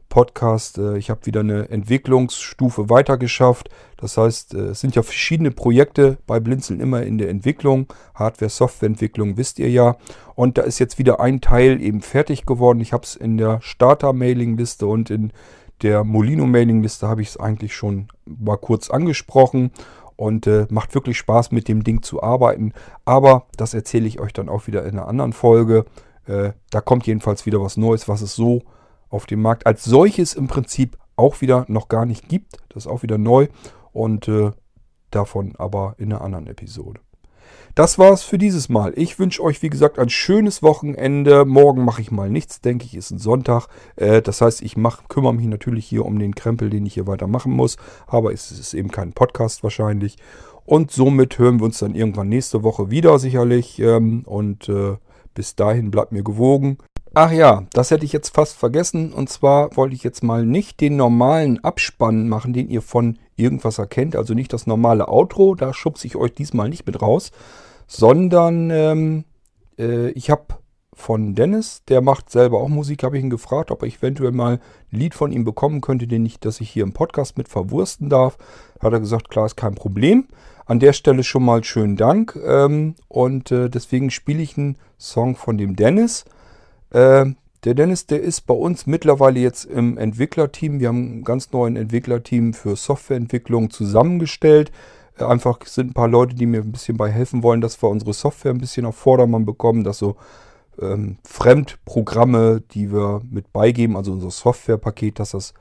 Podcast. Äh, ich habe wieder eine Entwicklungsstufe weitergeschafft. Das heißt, äh, es sind ja verschiedene Projekte bei Blinzeln immer in der Entwicklung. Hardware, Softwareentwicklung wisst ihr ja. Und da ist jetzt wieder ein Teil eben fertig geworden. Ich habe es in der Starter-Mailing-Liste und in der Molino-Mailing-Liste habe ich es eigentlich schon mal kurz angesprochen und äh, macht wirklich Spaß mit dem Ding zu arbeiten. Aber das erzähle ich euch dann auch wieder in einer anderen Folge. Äh, da kommt jedenfalls wieder was Neues, was es so auf dem Markt als solches im Prinzip auch wieder noch gar nicht gibt. Das ist auch wieder neu und äh, davon aber in einer anderen Episode. Das war's für dieses Mal. Ich wünsche euch, wie gesagt, ein schönes Wochenende. Morgen mache ich mal nichts, denke ich, ist ein Sonntag. Äh, das heißt, ich mach, kümmere mich natürlich hier um den Krempel, den ich hier weitermachen muss. Aber es ist eben kein Podcast wahrscheinlich. Und somit hören wir uns dann irgendwann nächste Woche wieder sicherlich. Ähm, und äh, bis dahin bleibt mir gewogen. Ach ja, das hätte ich jetzt fast vergessen. Und zwar wollte ich jetzt mal nicht den normalen Abspann machen, den ihr von irgendwas erkennt. Also nicht das normale Outro, da schubse ich euch diesmal nicht mit raus. Sondern ähm, äh, ich habe von Dennis, der macht selber auch Musik, habe ich ihn gefragt, ob ich eventuell mal ein Lied von ihm bekommen könnte, den ich, dass ich hier im Podcast mit verwursten darf. Hat er gesagt, klar, ist kein Problem. An der Stelle schon mal schönen Dank. Ähm, und äh, deswegen spiele ich einen Song von dem Dennis. Äh, der Dennis, der ist bei uns mittlerweile jetzt im Entwicklerteam. Wir haben ein ganz neuen Entwicklerteam für Softwareentwicklung zusammengestellt. Äh, einfach sind ein paar Leute, die mir ein bisschen bei helfen wollen, dass wir unsere Software ein bisschen auf Vordermann bekommen, dass so ähm, Fremdprogramme, die wir mit beigeben, also unser Softwarepaket, dass das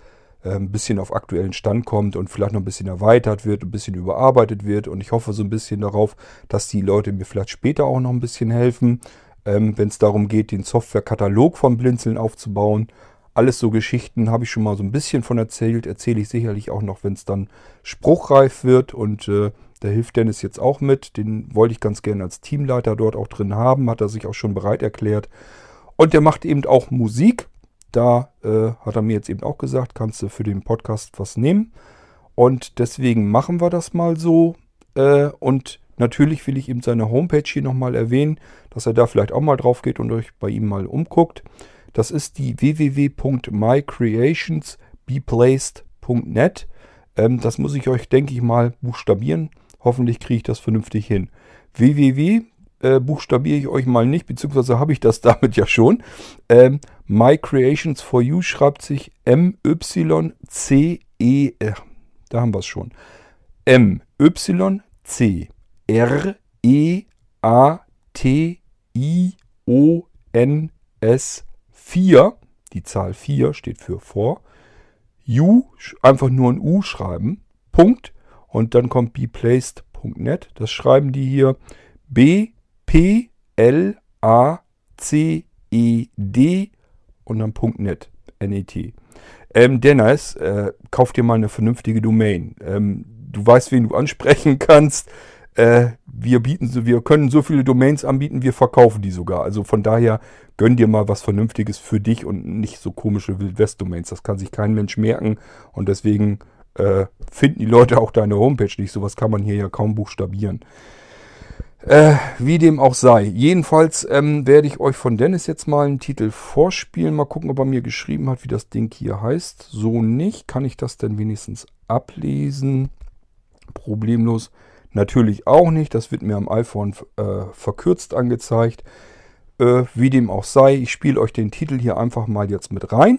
äh, ein bisschen auf aktuellen Stand kommt und vielleicht noch ein bisschen erweitert wird, ein bisschen überarbeitet wird. Und ich hoffe so ein bisschen darauf, dass die Leute mir vielleicht später auch noch ein bisschen helfen ähm, wenn es darum geht, den Softwarekatalog von Blinzeln aufzubauen. Alles so Geschichten habe ich schon mal so ein bisschen von erzählt. Erzähle ich sicherlich auch noch, wenn es dann spruchreif wird. Und äh, da hilft Dennis jetzt auch mit. Den wollte ich ganz gerne als Teamleiter dort auch drin haben. Hat er sich auch schon bereit erklärt. Und der macht eben auch Musik. Da äh, hat er mir jetzt eben auch gesagt, kannst du für den Podcast was nehmen. Und deswegen machen wir das mal so. Äh, und Natürlich will ich ihm seine Homepage hier nochmal erwähnen, dass er da vielleicht auch mal drauf geht und euch bei ihm mal umguckt. Das ist die www.mycreationsbeplaced.net. Ähm, das muss ich euch, denke ich mal, buchstabieren. Hoffentlich kriege ich das vernünftig hin. www äh, buchstabiere ich euch mal nicht, beziehungsweise habe ich das [laughs] damit ja schon. Ähm, My Creations for You schreibt sich M-Y-C-E-R. Da haben wir es schon. M-Y-C R-E-A-T-I-O-N-S 4. Die Zahl 4 steht für vor. U, einfach nur ein U schreiben. Punkt. Und dann kommt beplaced.net. Das schreiben die hier. B, P, L, A, C, E, D und dann .net. N-E-T. Ähm, Dennis, äh, kauf dir mal eine vernünftige Domain. Ähm, du weißt, wen du ansprechen kannst äh, wir bieten, wir können so viele Domains anbieten, wir verkaufen die sogar. Also von daher gönn dir mal was Vernünftiges für dich und nicht so komische Wildwest-Domains. Das kann sich kein Mensch merken und deswegen äh, finden die Leute auch deine Homepage nicht. Sowas kann man hier ja kaum buchstabieren. Äh, wie dem auch sei. Jedenfalls ähm, werde ich euch von Dennis jetzt mal einen Titel vorspielen. Mal gucken, ob er mir geschrieben hat, wie das Ding hier heißt. So nicht. Kann ich das denn wenigstens ablesen? Problemlos. Natürlich auch nicht. Das wird mir am iPhone äh, verkürzt angezeigt. Äh, wie dem auch sei, ich spiele euch den Titel hier einfach mal jetzt mit rein.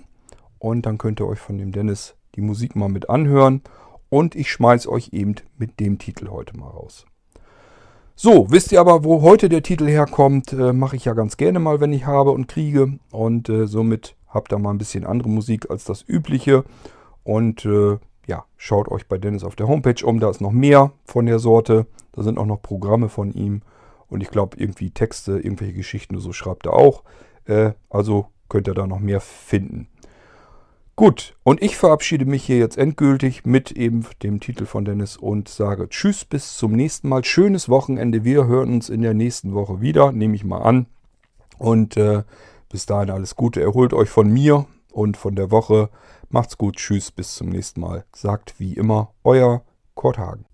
Und dann könnt ihr euch von dem Dennis die Musik mal mit anhören. Und ich schmeiß euch eben mit dem Titel heute mal raus. So, wisst ihr aber, wo heute der Titel herkommt, äh, mache ich ja ganz gerne mal, wenn ich habe und kriege. Und äh, somit habt ihr mal ein bisschen andere Musik als das übliche. Und äh, ja, schaut euch bei Dennis auf der Homepage um, da ist noch mehr von der Sorte. Da sind auch noch Programme von ihm. Und ich glaube, irgendwie Texte, irgendwelche Geschichten so schreibt er auch. Äh, also könnt ihr da noch mehr finden. Gut, und ich verabschiede mich hier jetzt endgültig mit eben dem Titel von Dennis und sage Tschüss, bis zum nächsten Mal. Schönes Wochenende. Wir hören uns in der nächsten Woche wieder, nehme ich mal an. Und äh, bis dahin alles Gute. Erholt euch von mir und von der Woche. Macht's gut, tschüss, bis zum nächsten Mal. Sagt wie immer euer Kurt Hagen.